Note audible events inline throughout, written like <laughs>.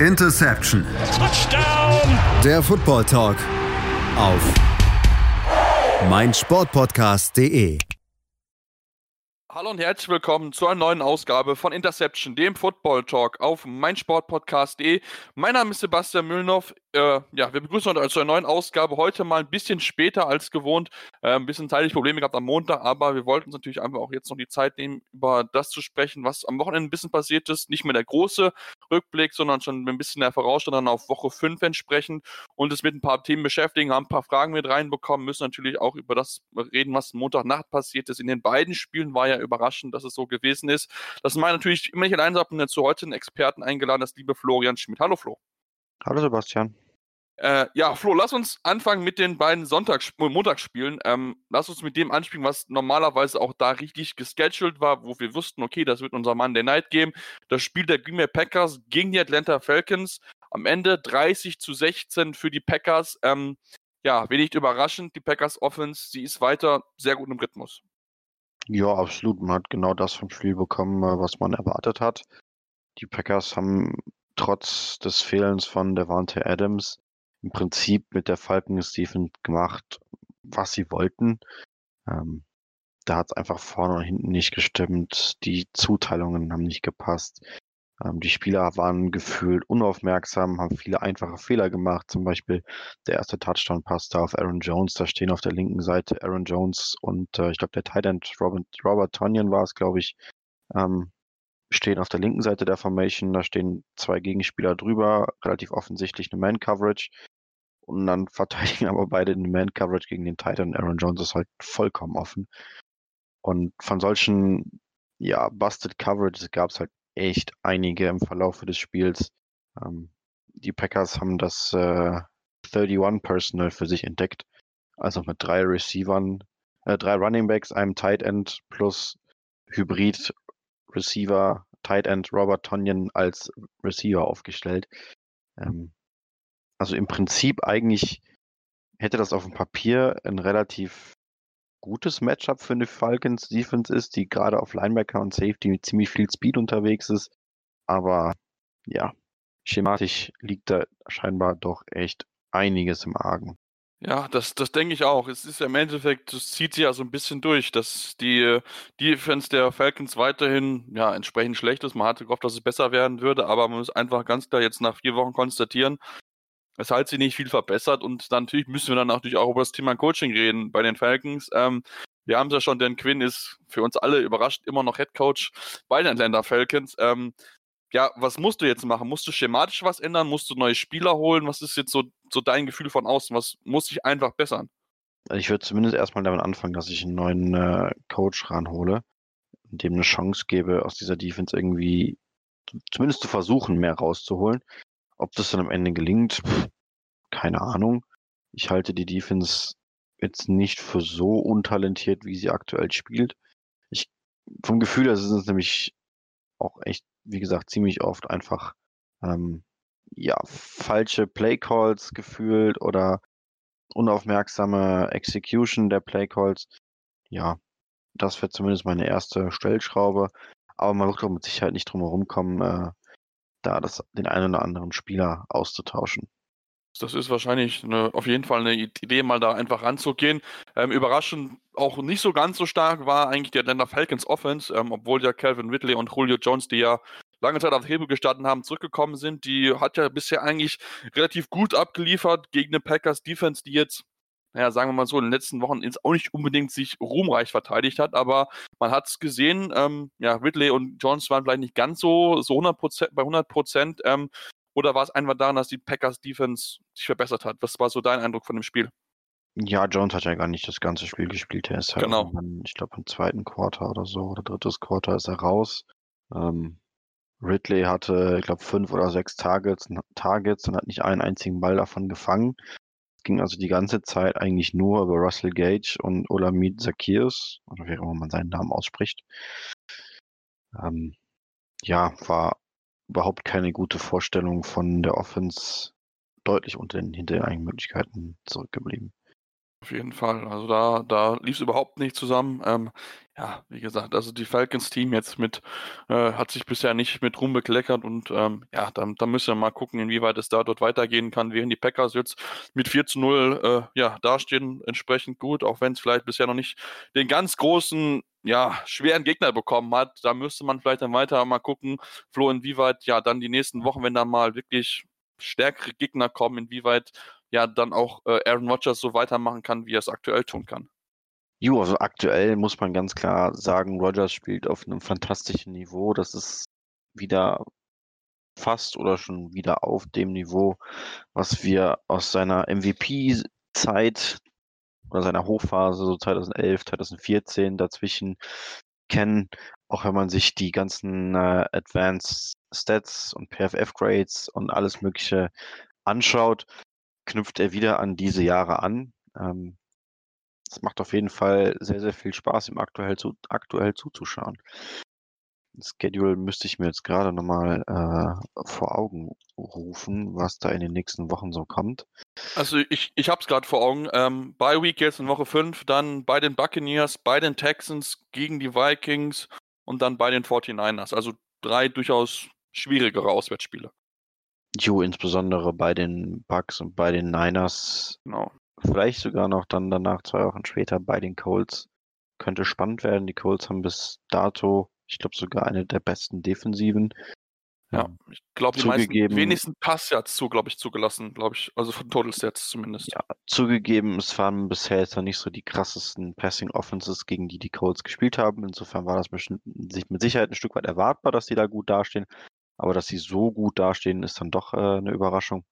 Interception. Touchdown. Der Football Talk auf meinsportpodcast.de. Hallo und herzlich willkommen zu einer neuen Ausgabe von Interception, dem Football Talk auf meinsportpodcast.de. Mein Name ist Sebastian Mühlenhoff. Äh, ja, wir begrüßen euch zu einer neuen Ausgabe. Heute mal ein bisschen später als gewohnt. Äh, ein bisschen zeitlich Probleme gehabt am Montag, aber wir wollten uns natürlich einfach auch jetzt noch die Zeit nehmen, über das zu sprechen, was am Wochenende ein bisschen passiert ist. Nicht mehr der große Rückblick, sondern schon ein bisschen der Vorausstand dann auf Woche 5 entsprechend und es mit ein paar Themen beschäftigen, haben ein paar Fragen mit reinbekommen, müssen natürlich auch über das reden, was Montagnacht passiert ist. In den beiden Spielen war ja überraschend, dass es so gewesen ist. Das meine natürlich immer nicht allein, sondern dazu heute einen Experten eingeladen, das liebe Florian Schmidt. Hallo Flo. Hallo Sebastian. Äh, ja, Flo, lass uns anfangen mit den beiden Sonntags Montagsspielen. Ähm, lass uns mit dem anspielen, was normalerweise auch da richtig gescheduled war, wo wir wussten, okay, das wird unser Monday Night Game. Das Spiel der Green Bay Packers gegen die Atlanta Falcons. Am Ende 30 zu 16 für die Packers. Ähm, ja, wenig überraschend, die Packers Offense, sie ist weiter sehr gut im Rhythmus. Ja, absolut. Man hat genau das vom Spiel bekommen, äh, was man erwartet hat. Die Packers haben trotz des Fehlens von Devante Adams im Prinzip mit der Falcons Defense gemacht, was sie wollten. Ähm, da hat es einfach vorne und hinten nicht gestimmt. Die Zuteilungen haben nicht gepasst. Ähm, die Spieler waren gefühlt unaufmerksam, haben viele einfache Fehler gemacht. Zum Beispiel der erste Touchdown passte auf Aaron Jones. Da stehen auf der linken Seite Aaron Jones und äh, ich glaube der Tight End Robert, Robert Tonyan war es, glaube ich, ähm, stehen auf der linken Seite der Formation. Da stehen zwei Gegenspieler drüber, relativ offensichtlich eine Man-Coverage. Und dann <laughs> verteidigen aber beide eine Man-Coverage gegen den Titan. Aaron Jones ist halt vollkommen offen. Und von solchen, ja, Busted Coverages gab es halt echt einige im Verlauf des Spiels. Ähm, die Packers haben das äh, 31 Personal für sich entdeckt. Also mit drei Receivern, äh, drei Running Backs, einem Tight End plus Hybrid Receiver, Tight End Robert Tonyan als Receiver aufgestellt. Ähm, also im Prinzip eigentlich hätte das auf dem Papier ein relativ gutes Matchup für eine Falcons Defense ist, die gerade auf Linebacker und Safety mit ziemlich viel Speed unterwegs ist. Aber ja, schematisch liegt da scheinbar doch echt einiges im Argen. Ja, das, das denke ich auch. Es ist ja im Endeffekt, das zieht sich ja so ein bisschen durch, dass die Defense der Falcons weiterhin ja, entsprechend schlecht ist. Man hatte gehofft, dass es besser werden würde, aber man muss einfach ganz klar jetzt nach vier Wochen konstatieren, es hat sich nicht viel verbessert und dann natürlich müssen wir dann natürlich auch über das Thema Coaching reden bei den Falcons. Ähm, wir haben es ja schon, Dan Quinn ist für uns alle überrascht immer noch Head Coach bei den Atlanta Falcons. Ähm, ja, was musst du jetzt machen? Musst du schematisch was ändern? Musst du neue Spieler holen? Was ist jetzt so, so dein Gefühl von außen? Was muss sich einfach bessern? Also ich würde zumindest erstmal damit anfangen, dass ich einen neuen äh, Coach ranhole, dem eine Chance gebe, aus dieser Defense irgendwie zumindest zu versuchen, mehr rauszuholen. Ob das dann am Ende gelingt, keine Ahnung. Ich halte die Defense jetzt nicht für so untalentiert, wie sie aktuell spielt. Ich, vom Gefühl her ist es nämlich auch echt, wie gesagt, ziemlich oft einfach, ähm, ja, falsche Playcalls gefühlt oder unaufmerksame Execution der Playcalls. Ja, das wäre zumindest meine erste Stellschraube. Aber man wird doch mit Sicherheit nicht drum herum kommen, äh, da das, den einen oder anderen Spieler auszutauschen. Das ist wahrscheinlich eine, auf jeden Fall eine Idee, mal da einfach ranzugehen. Ähm, überraschend auch nicht so ganz so stark war eigentlich der Atlanta Falcons Offense, ähm, obwohl ja Calvin Ridley und Julio Jones, die ja lange Zeit auf Hebel gestanden haben, zurückgekommen sind. Die hat ja bisher eigentlich relativ gut abgeliefert gegen eine Packers Defense, die jetzt naja, sagen wir mal so, in den letzten Wochen jetzt auch nicht unbedingt sich ruhmreich verteidigt hat, aber man hat es gesehen, ähm, ja, Ridley und Jones waren vielleicht nicht ganz so, so 100%, bei 100 Prozent, ähm, oder war es einfach daran, dass die Packers Defense sich verbessert hat? Was war so dein Eindruck von dem Spiel? Ja, Jones hat ja gar nicht das ganze Spiel gespielt. Er ist halt, genau. ich glaube, im zweiten Quarter oder so, oder drittes Quarter ist er raus. Ähm, Ridley hatte, ich glaube, fünf oder sechs Targets, Targets und hat nicht einen einzigen Ball davon gefangen ging also die ganze Zeit eigentlich nur über Russell Gage und Olamide Zacchaeus, oder wie immer man seinen Namen ausspricht. Ähm, ja, war überhaupt keine gute Vorstellung von der Offense, deutlich unter den, hinter den eigenen Möglichkeiten zurückgeblieben. Auf jeden Fall. Also da, da lief es überhaupt nicht zusammen. Ähm, ja, wie gesagt, also die Falcons-Team jetzt mit, äh, hat sich bisher nicht mit Ruhm bekleckert und ähm, ja, da, da müssen wir mal gucken, inwieweit es da dort weitergehen kann, während die Packers jetzt mit 4 zu 0 äh, ja, dastehen, entsprechend gut, auch wenn es vielleicht bisher noch nicht den ganz großen, ja, schweren Gegner bekommen hat. Da müsste man vielleicht dann weiter mal gucken, Flo, inwieweit ja dann die nächsten Wochen, wenn da mal wirklich stärkere Gegner kommen, inwieweit ja dann auch äh, Aaron Rodgers so weitermachen kann, wie er es aktuell tun kann. Jo, also aktuell muss man ganz klar sagen, Rogers spielt auf einem fantastischen Niveau. Das ist wieder fast oder schon wieder auf dem Niveau, was wir aus seiner MVP-Zeit oder seiner Hochphase, so 2011, 2014 dazwischen kennen. Auch wenn man sich die ganzen äh, Advanced Stats und PFF-Grades und alles Mögliche anschaut, knüpft er wieder an diese Jahre an. Ähm, es macht auf jeden Fall sehr, sehr viel Spaß, ihm aktuell, zu, aktuell zuzuschauen. Das Schedule müsste ich mir jetzt gerade nochmal äh, vor Augen rufen, was da in den nächsten Wochen so kommt. Also ich, ich habe es gerade vor Augen. Ähm, Bye Week jetzt in Woche 5, dann bei den Buccaneers, bei den Texans gegen die Vikings und dann bei den 49ers. Also drei durchaus schwierigere Auswärtsspiele. Jo, insbesondere bei den Bucks und bei den Niners. Genau. Vielleicht sogar noch dann danach zwei Wochen später bei den Colts. Könnte spannend werden. Die Colts haben bis dato, ich glaube, sogar eine der besten Defensiven. Ja, ich glaube, die meisten wenigsten Passyards zu, glaube ich, zugelassen, glaube ich. Also von Total Stats zumindest. Ja, zugegeben, es waren bisher jetzt noch nicht so die krassesten Passing Offenses, gegen die die Colts gespielt haben. Insofern war das bestimmt, mit Sicherheit ein Stück weit erwartbar, dass die da gut dastehen. Aber dass sie so gut dastehen, ist dann doch äh, eine Überraschung.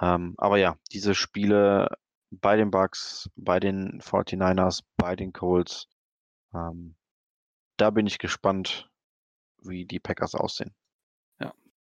Ähm, aber ja, diese Spiele bei den Bucks, bei den 49ers, bei den Colts, ähm, da bin ich gespannt, wie die Packers aussehen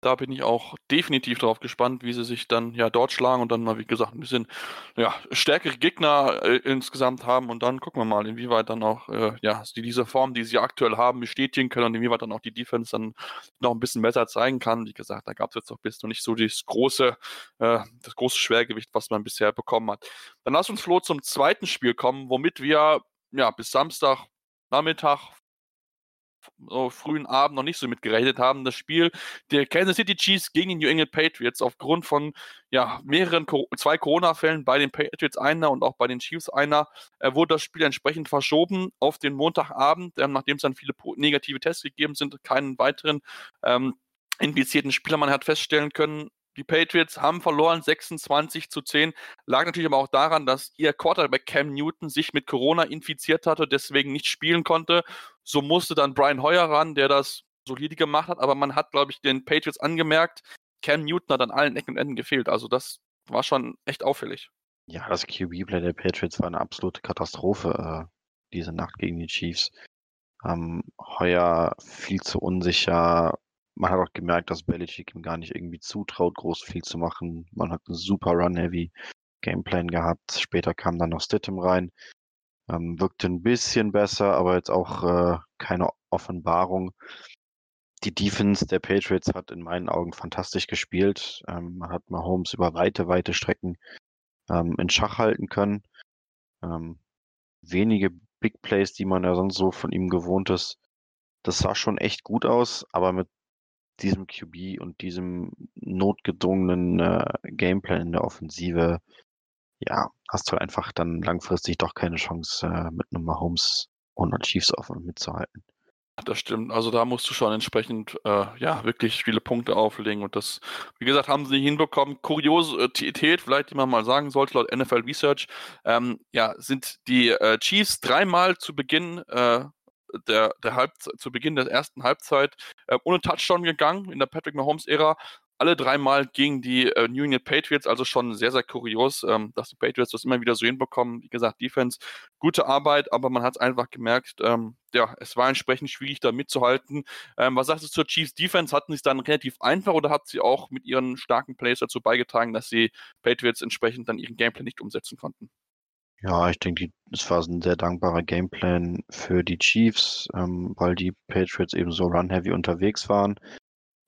da bin ich auch definitiv darauf gespannt, wie sie sich dann ja dort schlagen und dann mal, wie gesagt, ein bisschen ja, stärkere Gegner äh, insgesamt haben und dann gucken wir mal, inwieweit dann auch äh, ja, die, diese Form, die sie aktuell haben, bestätigen können und inwieweit dann auch die Defense dann noch ein bisschen besser zeigen kann. Wie gesagt, da gab es jetzt noch bis noch nicht so das große, äh, das große Schwergewicht, was man bisher bekommen hat. Dann lass uns Flo zum zweiten Spiel kommen, womit wir ja bis Samstag Nachmittag so frühen Abend noch nicht so mitgerechnet haben. Das Spiel der Kansas City Chiefs gegen die New England Patriots aufgrund von ja, mehreren, zwei Corona-Fällen bei den Patriots einer und auch bei den Chiefs einer, äh, wurde das Spiel entsprechend verschoben auf den Montagabend, äh, nachdem es dann viele negative Tests gegeben sind, keinen weiteren ähm, infizierten Spieler man hat feststellen können, die Patriots haben verloren, 26 zu 10. Lag natürlich aber auch daran, dass ihr Quarterback Cam Newton sich mit Corona infiziert hatte, deswegen nicht spielen konnte. So musste dann Brian Hoyer ran, der das solide gemacht hat. Aber man hat, glaube ich, den Patriots angemerkt, Cam Newton hat an allen Ecken und Enden gefehlt. Also das war schon echt auffällig. Ja, das QB-Play der Patriots war eine absolute Katastrophe äh, diese Nacht gegen die Chiefs. Ähm, Heuer viel zu unsicher, man hat auch gemerkt, dass Belichick ihm gar nicht irgendwie zutraut, groß viel zu machen. Man hat einen super Run-Heavy Gameplan gehabt. Später kam dann noch Stittem rein. Ähm, wirkte ein bisschen besser, aber jetzt auch äh, keine Offenbarung. Die Defense der Patriots hat in meinen Augen fantastisch gespielt. Ähm, man hat Mahomes über weite, weite Strecken ähm, in Schach halten können. Ähm, wenige Big Plays, die man ja sonst so von ihm gewohnt ist. Das sah schon echt gut aus, aber mit diesem QB und diesem notgedrungenen äh, Gameplan in der Offensive, ja, hast du einfach dann langfristig doch keine Chance, äh, mit einem Mahomes und Chiefs offen mitzuhalten. Das stimmt. Also da musst du schon entsprechend äh, ja wirklich viele Punkte auflegen und das, wie gesagt, haben sie nicht hinbekommen. Kuriosität, vielleicht die man mal sagen sollte, laut NFL Research, ähm, ja, sind die äh, Chiefs dreimal zu Beginn äh, der, der Halb zu Beginn der ersten Halbzeit äh, ohne Touchdown gegangen in der Patrick Mahomes-Ära. Alle dreimal gegen die äh, New England Patriots, also schon sehr, sehr kurios, ähm, dass die Patriots das immer wieder so hinbekommen. Wie gesagt, Defense, gute Arbeit, aber man hat es einfach gemerkt, ähm, ja, es war entsprechend schwierig, da mitzuhalten. Ähm, was sagst du zur Chiefs Defense? Hatten sie es dann relativ einfach oder hat sie auch mit ihren starken Plays dazu beigetragen, dass sie Patriots entsprechend dann ihren Gameplay nicht umsetzen konnten? Ja, ich denke, es war ein sehr dankbarer Gameplan für die Chiefs, ähm, weil die Patriots eben so run-heavy unterwegs waren.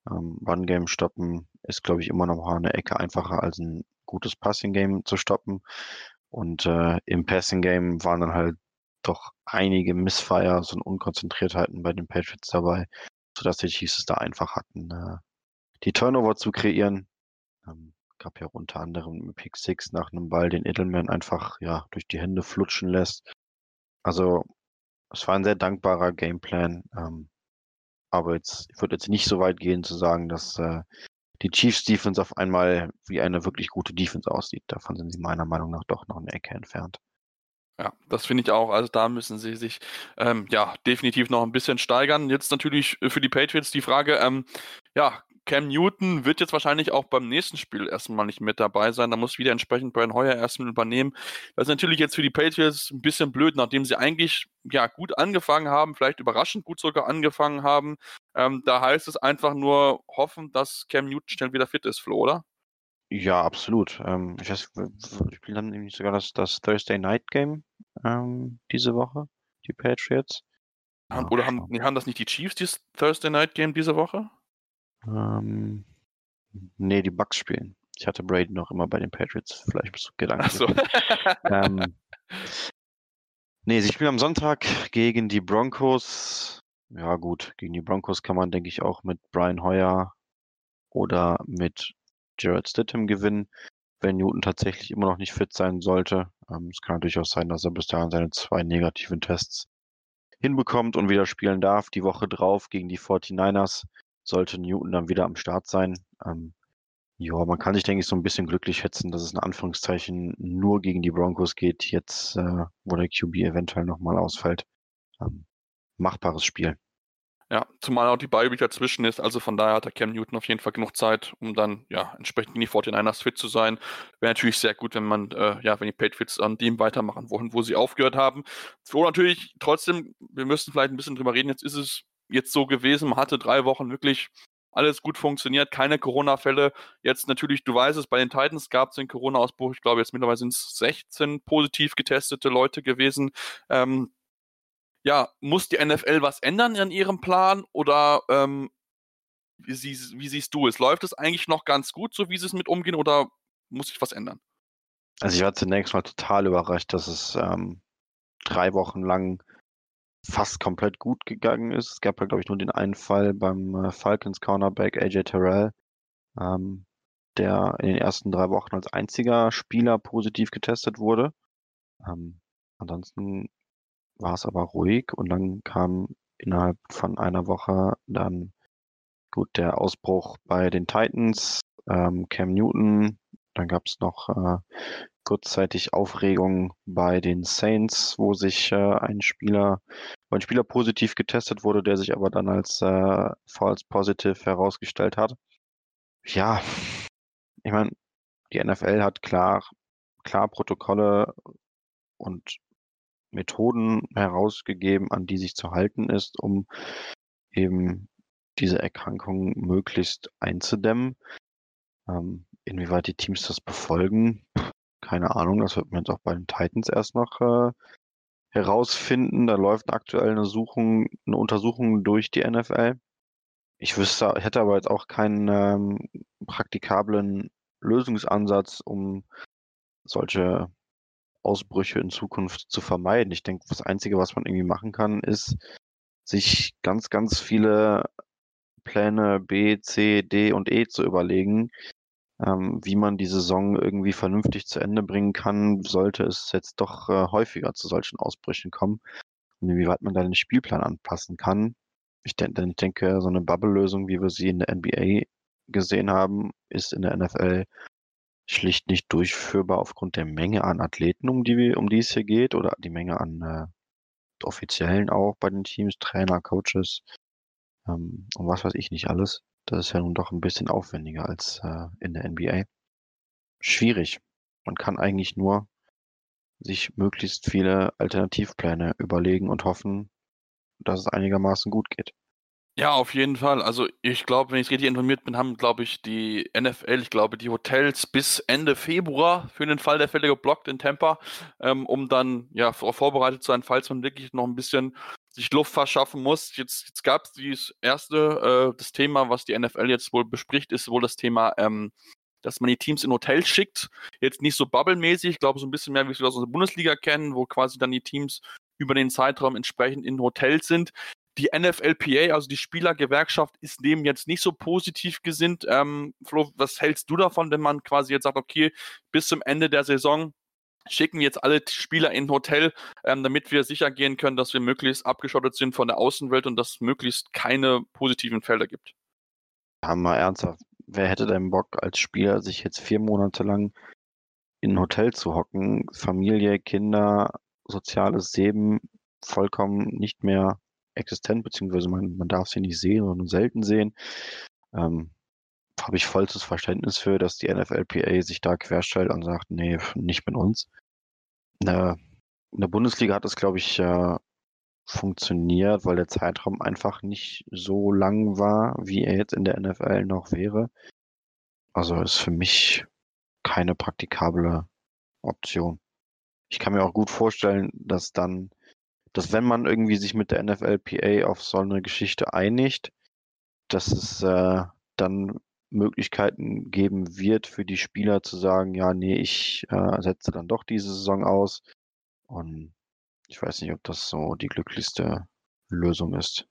Ähm, Run-Game stoppen ist, glaube ich, immer noch eine Ecke einfacher als ein gutes Passing-Game zu stoppen. Und äh, im Passing Game waren dann halt doch einige Missfires und Unkonzentriertheiten bei den Patriots dabei, sodass die Chiefs es da einfach hatten, äh, die Turnover zu kreieren. Ähm, gab ja unter anderem Pick Six nach einem Ball, den Edelman einfach ja durch die Hände flutschen lässt. Also es war ein sehr dankbarer Gameplan. Ähm, aber jetzt, ich würde jetzt nicht so weit gehen zu sagen, dass äh, die Chiefs Defense auf einmal wie eine wirklich gute Defense aussieht. Davon sind sie meiner Meinung nach doch noch eine Ecke entfernt. Ja, das finde ich auch. Also da müssen sie sich ähm, ja definitiv noch ein bisschen steigern. Jetzt natürlich für die Patriots die Frage, ähm, ja, Cam Newton wird jetzt wahrscheinlich auch beim nächsten Spiel erstmal nicht mit dabei sein. Da muss wieder entsprechend Brian Hoyer erstmal übernehmen. Das ist natürlich jetzt für die Patriots ein bisschen blöd, nachdem sie eigentlich ja gut angefangen haben, vielleicht überraschend gut sogar angefangen haben. Ähm, da heißt es einfach nur hoffen, dass Cam Newton schnell wieder fit ist, Flo, oder? Ja, absolut. Ähm, ich weiß, ich spiele dann nämlich sogar das, das Thursday Night Game ähm, diese Woche, die Patriots. Haben, oder haben, nee, haben das nicht die Chiefs, dieses Thursday Night Game diese Woche? Ähm, nee, die Bucks spielen. Ich hatte Brady noch immer bei den Patriots. Vielleicht bist du Gedanken. Ach so. ähm, nee, sie spielen am Sonntag gegen die Broncos. Ja, gut, gegen die Broncos kann man, denke ich, auch mit Brian Hoyer oder mit Jared Stidham gewinnen, wenn Newton tatsächlich immer noch nicht fit sein sollte. Ähm, es kann natürlich auch sein, dass er bis dahin seine zwei negativen Tests hinbekommt und wieder spielen darf. Die Woche drauf gegen die 49ers sollte Newton dann wieder am Start sein. Ähm, ja, man kann sich, denke ich, so ein bisschen glücklich schätzen, dass es in Anführungszeichen nur gegen die Broncos geht, jetzt, äh, wo der QB eventuell nochmal ausfällt. Ähm, machbares Spiel. Ja, zumal auch die Bye dazwischen ist, also von daher hat der Cam Newton auf jeden Fall genug Zeit, um dann ja entsprechend gegen die 49ers fit zu sein. Wäre natürlich sehr gut, wenn man, äh, ja, wenn die Patriots an dem weitermachen wollen, wo sie aufgehört haben. So natürlich trotzdem, wir müssen vielleicht ein bisschen drüber reden, jetzt ist es jetzt so gewesen. Man hatte drei Wochen wirklich alles gut funktioniert, keine Corona-Fälle. Jetzt natürlich, du weißt es, bei den Titans gab es den Corona-Ausbruch. Ich glaube, jetzt mittlerweile sind es 16 positiv getestete Leute gewesen. Ähm, ja, muss die NFL was ändern in ihrem Plan oder ähm, wie, sie, wie, siehst du es? Läuft es eigentlich noch ganz gut, so wie sie es mit umgehen oder muss sich was ändern? Also ich war zunächst mal total überrascht, dass es ähm, drei Wochen lang fast komplett gut gegangen ist. Es gab ja, glaube ich, nur den einen Fall beim äh, Falcons Cornerback AJ Terrell, ähm, der in den ersten drei Wochen als einziger Spieler positiv getestet wurde. Ähm, ansonsten war es aber ruhig und dann kam innerhalb von einer Woche dann gut der Ausbruch bei den Titans, ähm, Cam Newton, dann gab es noch äh, kurzzeitig Aufregung bei den Saints, wo sich äh, ein Spieler, wo ein Spieler positiv getestet wurde, der sich aber dann als äh, false positive herausgestellt hat. Ja, ich meine, die NFL hat klar, klar Protokolle und Methoden herausgegeben, an die sich zu halten ist, um eben diese Erkrankung möglichst einzudämmen. Ähm, inwieweit die Teams das befolgen, keine Ahnung, das wird man jetzt auch bei den Titans erst noch äh, herausfinden. Da läuft aktuell eine, Suchung, eine Untersuchung durch die NFL. Ich wüsste, hätte aber jetzt auch keinen ähm, praktikablen Lösungsansatz, um solche Ausbrüche in Zukunft zu vermeiden. Ich denke, das Einzige, was man irgendwie machen kann, ist, sich ganz, ganz viele Pläne B, C, D und E zu überlegen, ähm, wie man die Saison irgendwie vernünftig zu Ende bringen kann, sollte es jetzt doch äh, häufiger zu solchen Ausbrüchen kommen. Und inwieweit man da den Spielplan anpassen kann. Ich, denk, ich denke, so eine Bubble-Lösung, wie wir sie in der NBA gesehen haben, ist in der NFL schlicht nicht durchführbar aufgrund der Menge an Athleten, um die, um die es hier geht, oder die Menge an äh, Offiziellen auch bei den Teams, Trainer, Coaches ähm, und was weiß ich nicht alles. Das ist ja nun doch ein bisschen aufwendiger als äh, in der NBA. Schwierig. Man kann eigentlich nur sich möglichst viele Alternativpläne überlegen und hoffen, dass es einigermaßen gut geht. Ja, auf jeden Fall. Also ich glaube, wenn ich richtig informiert bin, haben, glaube ich, die NFL, ich glaube, die Hotels bis Ende Februar für den Fall der Fälle geblockt in Tampa, ähm, um dann ja vorbereitet zu sein, falls man wirklich noch ein bisschen sich Luft verschaffen muss. Jetzt, jetzt gab es dieses erste, äh, das Thema, was die NFL jetzt wohl bespricht, ist wohl das Thema ähm, dass man die Teams in Hotels schickt. Jetzt nicht so bubblemäßig, ich glaube so ein bisschen mehr, wie wir es aus der Bundesliga kennen, wo quasi dann die Teams über den Zeitraum entsprechend in Hotels sind. Die NFLPA, also die Spielergewerkschaft, ist dem jetzt nicht so positiv gesinnt. Ähm, Flo, was hältst du davon, wenn man quasi jetzt sagt, okay, bis zum Ende der Saison schicken jetzt alle Spieler in ein Hotel, ähm, damit wir sicher gehen können, dass wir möglichst abgeschottet sind von der Außenwelt und dass es möglichst keine positiven Felder gibt. Ja, mal ernsthaft. Wer hätte denn Bock als Spieler, sich jetzt vier Monate lang in ein Hotel zu hocken, Familie, Kinder, soziales Leben vollkommen nicht mehr existent, beziehungsweise man, man darf sie nicht sehen oder nur selten sehen. Ähm, habe ich vollstes Verständnis für, dass die NFLPA sich da querstellt und sagt, nee, nicht mit uns. In der, in der Bundesliga hat es, glaube ich, äh, funktioniert, weil der Zeitraum einfach nicht so lang war, wie er jetzt in der NFL noch wäre. Also ist für mich keine praktikable Option. Ich kann mir auch gut vorstellen, dass dann, dass wenn man irgendwie sich mit der NFLPA auf so eine Geschichte einigt, dass es äh, dann Möglichkeiten geben wird für die Spieler zu sagen, ja, nee, ich äh, setze dann doch diese Saison aus. Und ich weiß nicht, ob das so die glücklichste Lösung ist.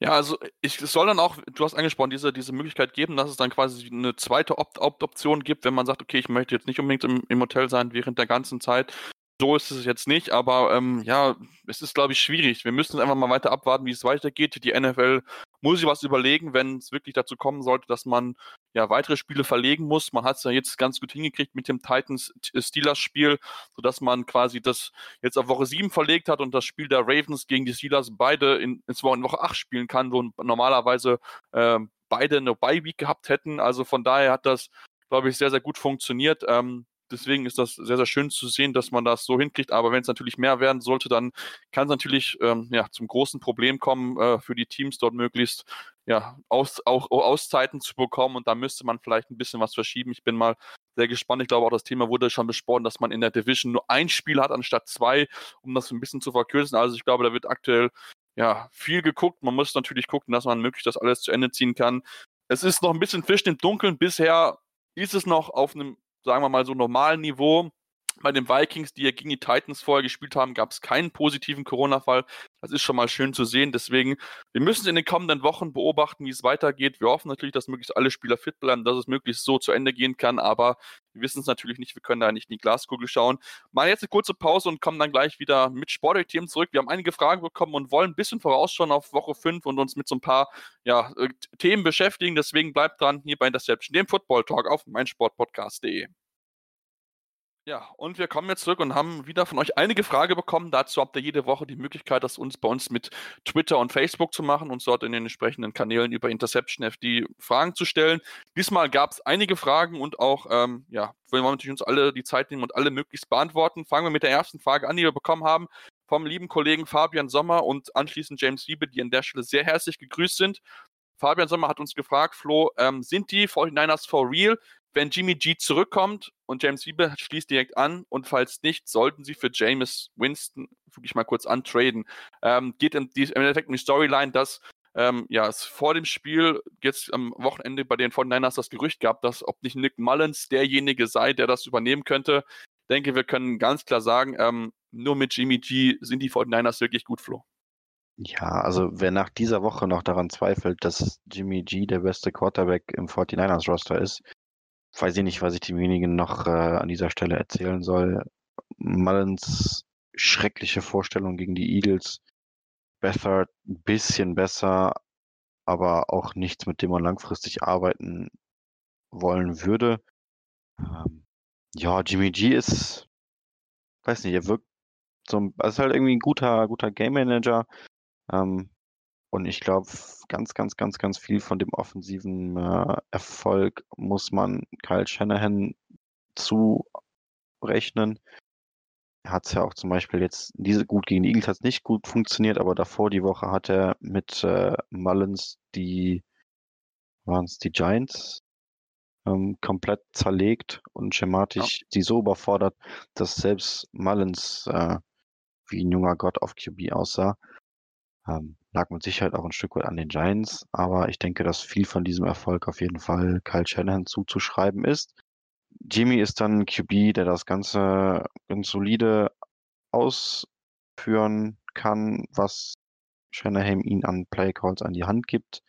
Ja, also ich, soll dann auch, du hast angesprochen, diese, diese Möglichkeit geben, dass es dann quasi eine zweite Opt Option gibt, wenn man sagt, okay, ich möchte jetzt nicht unbedingt im, im Hotel sein während der ganzen Zeit. So ist es jetzt nicht, aber ähm, ja, es ist, glaube ich, schwierig. Wir müssen einfach mal weiter abwarten, wie es weitergeht. Die NFL muss sich was überlegen, wenn es wirklich dazu kommen sollte, dass man ja weitere Spiele verlegen muss. Man hat es ja jetzt ganz gut hingekriegt mit dem Titans-Steelers-Spiel, sodass man quasi das jetzt auf Woche 7 verlegt hat und das Spiel der Ravens gegen die Steelers beide in, in Woche 8 spielen kann, wo normalerweise äh, beide eine Bye-Week gehabt hätten. Also von daher hat das, glaube ich, sehr, sehr gut funktioniert. Ähm, deswegen ist das sehr, sehr schön zu sehen, dass man das so hinkriegt. Aber wenn es natürlich mehr werden sollte, dann kann es natürlich ähm, ja, zum großen Problem kommen, äh, für die Teams dort möglichst ja, aus, auch Auszeiten zu bekommen. Und da müsste man vielleicht ein bisschen was verschieben. Ich bin mal sehr gespannt. Ich glaube, auch das Thema wurde schon besprochen, dass man in der Division nur ein Spiel hat anstatt zwei, um das ein bisschen zu verkürzen. Also ich glaube, da wird aktuell ja viel geguckt. Man muss natürlich gucken, dass man möglichst das alles zu Ende ziehen kann. Es ist noch ein bisschen Fisch im Dunkeln. Bisher ist es noch auf einem sagen wir mal so normalen Niveau. Bei den Vikings, die ja gegen die Titans vorher gespielt haben, gab es keinen positiven Corona-Fall. Das ist schon mal schön zu sehen. Deswegen, wir müssen es in den kommenden Wochen beobachten, wie es weitergeht. Wir hoffen natürlich, dass möglichst alle Spieler fit bleiben, dass es möglichst so zu Ende gehen kann. Aber wir wissen es natürlich nicht. Wir können da nicht in die Glaskugel schauen. Mal jetzt eine kurze Pause und kommen dann gleich wieder mit Sportthemen zurück. Wir haben einige Fragen bekommen und wollen ein bisschen vorausschauen auf Woche 5 und uns mit so ein paar ja, äh, Themen beschäftigen. Deswegen bleibt dran hier bei Interception, dem Football Talk auf meinsportpodcast.de. Ja, und wir kommen jetzt zurück und haben wieder von euch einige Fragen bekommen. Dazu habt ihr jede Woche die Möglichkeit, das uns bei uns mit Twitter und Facebook zu machen, uns dort in den entsprechenden Kanälen über Interception FD Fragen zu stellen. Diesmal gab es einige Fragen und auch, ähm, ja, wollen wir natürlich uns alle die Zeit nehmen und alle möglichst beantworten. Fangen wir mit der ersten Frage an, die wir bekommen haben vom lieben Kollegen Fabian Sommer und anschließend James Wiebe, die an der Stelle sehr herzlich gegrüßt sind. Fabian Sommer hat uns gefragt, Flo, ähm, sind die 49ers for real? Wenn Jimmy G zurückkommt und James Wiebe schließt direkt an und falls nicht, sollten sie für James Winston wirklich mal kurz antraden. Ähm, geht im, im Endeffekt um die Storyline, dass ähm, ja, es vor dem Spiel jetzt am Wochenende bei den 49ers das Gerücht gab, dass ob nicht Nick Mullins derjenige sei, der das übernehmen könnte. Ich denke, wir können ganz klar sagen, ähm, nur mit Jimmy G sind die 49ers wirklich gut, Flo. Ja, also wer nach dieser Woche noch daran zweifelt, dass Jimmy G der beste Quarterback im 49ers-Roster ist, weiß ich nicht, was ich demjenigen noch äh, an dieser Stelle erzählen soll. Mullins schreckliche Vorstellung gegen die Eagles. Bethard ein bisschen besser, aber auch nichts, mit dem man langfristig arbeiten wollen würde. Ähm, ja, Jimmy G ist, weiß nicht, er wirkt so, er ist halt irgendwie ein guter, guter Game Manager. Ähm, und ich glaube, ganz, ganz, ganz, ganz viel von dem offensiven äh, Erfolg muss man Kyle Shanahan zurechnen. Er hat es ja auch zum Beispiel jetzt, diese gut gegen die Eagles hat es nicht gut funktioniert, aber davor die Woche hat er mit äh, Mullins die, waren es die Giants, ähm, komplett zerlegt und schematisch ja. die so überfordert, dass selbst Mullins äh, wie ein junger Gott auf QB aussah. Ähm, lag mit Sicherheit auch ein Stück weit an den Giants, aber ich denke, dass viel von diesem Erfolg auf jeden Fall Kyle Shanahan zuzuschreiben ist. Jimmy ist dann QB, der das Ganze ganz solide ausführen kann, was Shanahan ihn an Playcalls an die Hand gibt.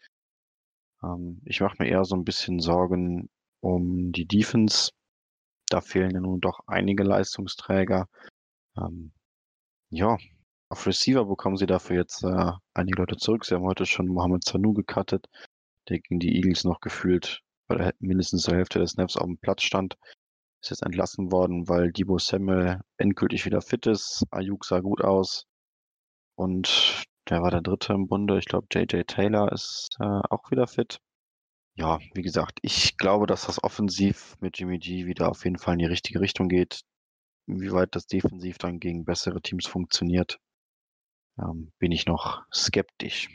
Ähm, ich mache mir eher so ein bisschen Sorgen um die Defense. Da fehlen ja nun doch einige Leistungsträger. Ähm, ja, auf Receiver bekommen sie dafür jetzt äh, einige Leute zurück. Sie haben heute schon Mohamed Sanu gecuttet, der gegen die Eagles noch gefühlt bei der, mindestens der Hälfte des Snaps auf dem Platz stand. Ist jetzt entlassen worden, weil Debo Samuel endgültig wieder fit ist. Ayuk sah gut aus. Und der war der dritte im Bunde. Ich glaube, JJ Taylor ist äh, auch wieder fit. Ja, wie gesagt, ich glaube, dass das offensiv mit Jimmy G wieder auf jeden Fall in die richtige Richtung geht. Inwieweit das defensiv dann gegen bessere Teams funktioniert, ähm, bin ich noch skeptisch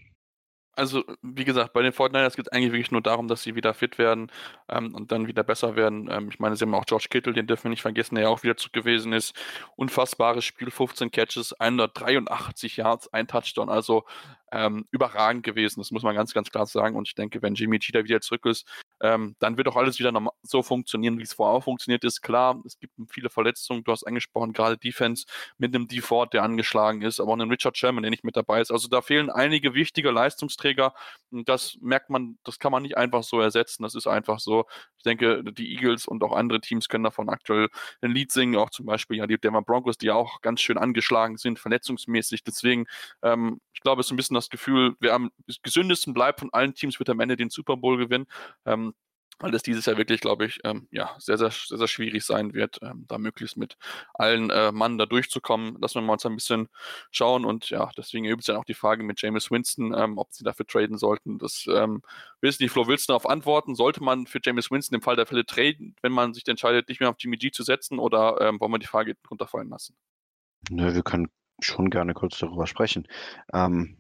also, wie gesagt, bei den Fortniners geht es eigentlich wirklich nur darum, dass sie wieder fit werden ähm, und dann wieder besser werden. Ähm, ich meine, sie haben auch George Kittle, den dürfen wir nicht vergessen, der ja auch wieder zurück gewesen ist. Unfassbares Spiel, 15 Catches, 183 Yards, ein Touchdown. Also ähm, überragend gewesen. Das muss man ganz, ganz klar sagen. Und ich denke, wenn Jimmy G da wieder zurück ist, ähm, dann wird auch alles wieder so funktionieren, wie es vorher auch funktioniert ist. Klar, es gibt viele Verletzungen. Du hast angesprochen, gerade Defense mit einem Default, der angeschlagen ist, aber auch einem Richard Sherman, der nicht mit dabei ist. Also da fehlen einige wichtige Leistungsträger. Und das merkt man, das kann man nicht einfach so ersetzen. Das ist einfach so. Ich denke, die Eagles und auch andere Teams können davon aktuell ein Lied singen, auch zum Beispiel ja die Denver Broncos, die auch ganz schön angeschlagen sind, verletzungsmäßig. Deswegen, ähm, ich glaube, es ist ein bisschen das Gefühl, wer am gesündesten bleibt von allen Teams, wird am Ende den Super Bowl gewinnen. Ähm, weil das dieses Jahr wirklich, glaube ich, ähm, ja, sehr, sehr, sehr, sehr schwierig sein wird, ähm, da möglichst mit allen äh, Mann da durchzukommen. Lassen wir mal uns ein bisschen schauen und ja, deswegen übt es dann auch die Frage mit James Winston, ähm, ob sie dafür traden sollten. Das ähm, wissen die Flo, willst du darauf antworten? Sollte man für James Winston im Fall der Fälle traden, wenn man sich entscheidet, nicht mehr auf Jimmy G zu setzen oder ähm, wollen wir die Frage runterfallen lassen? Nö, wir können schon gerne kurz darüber sprechen. Ähm,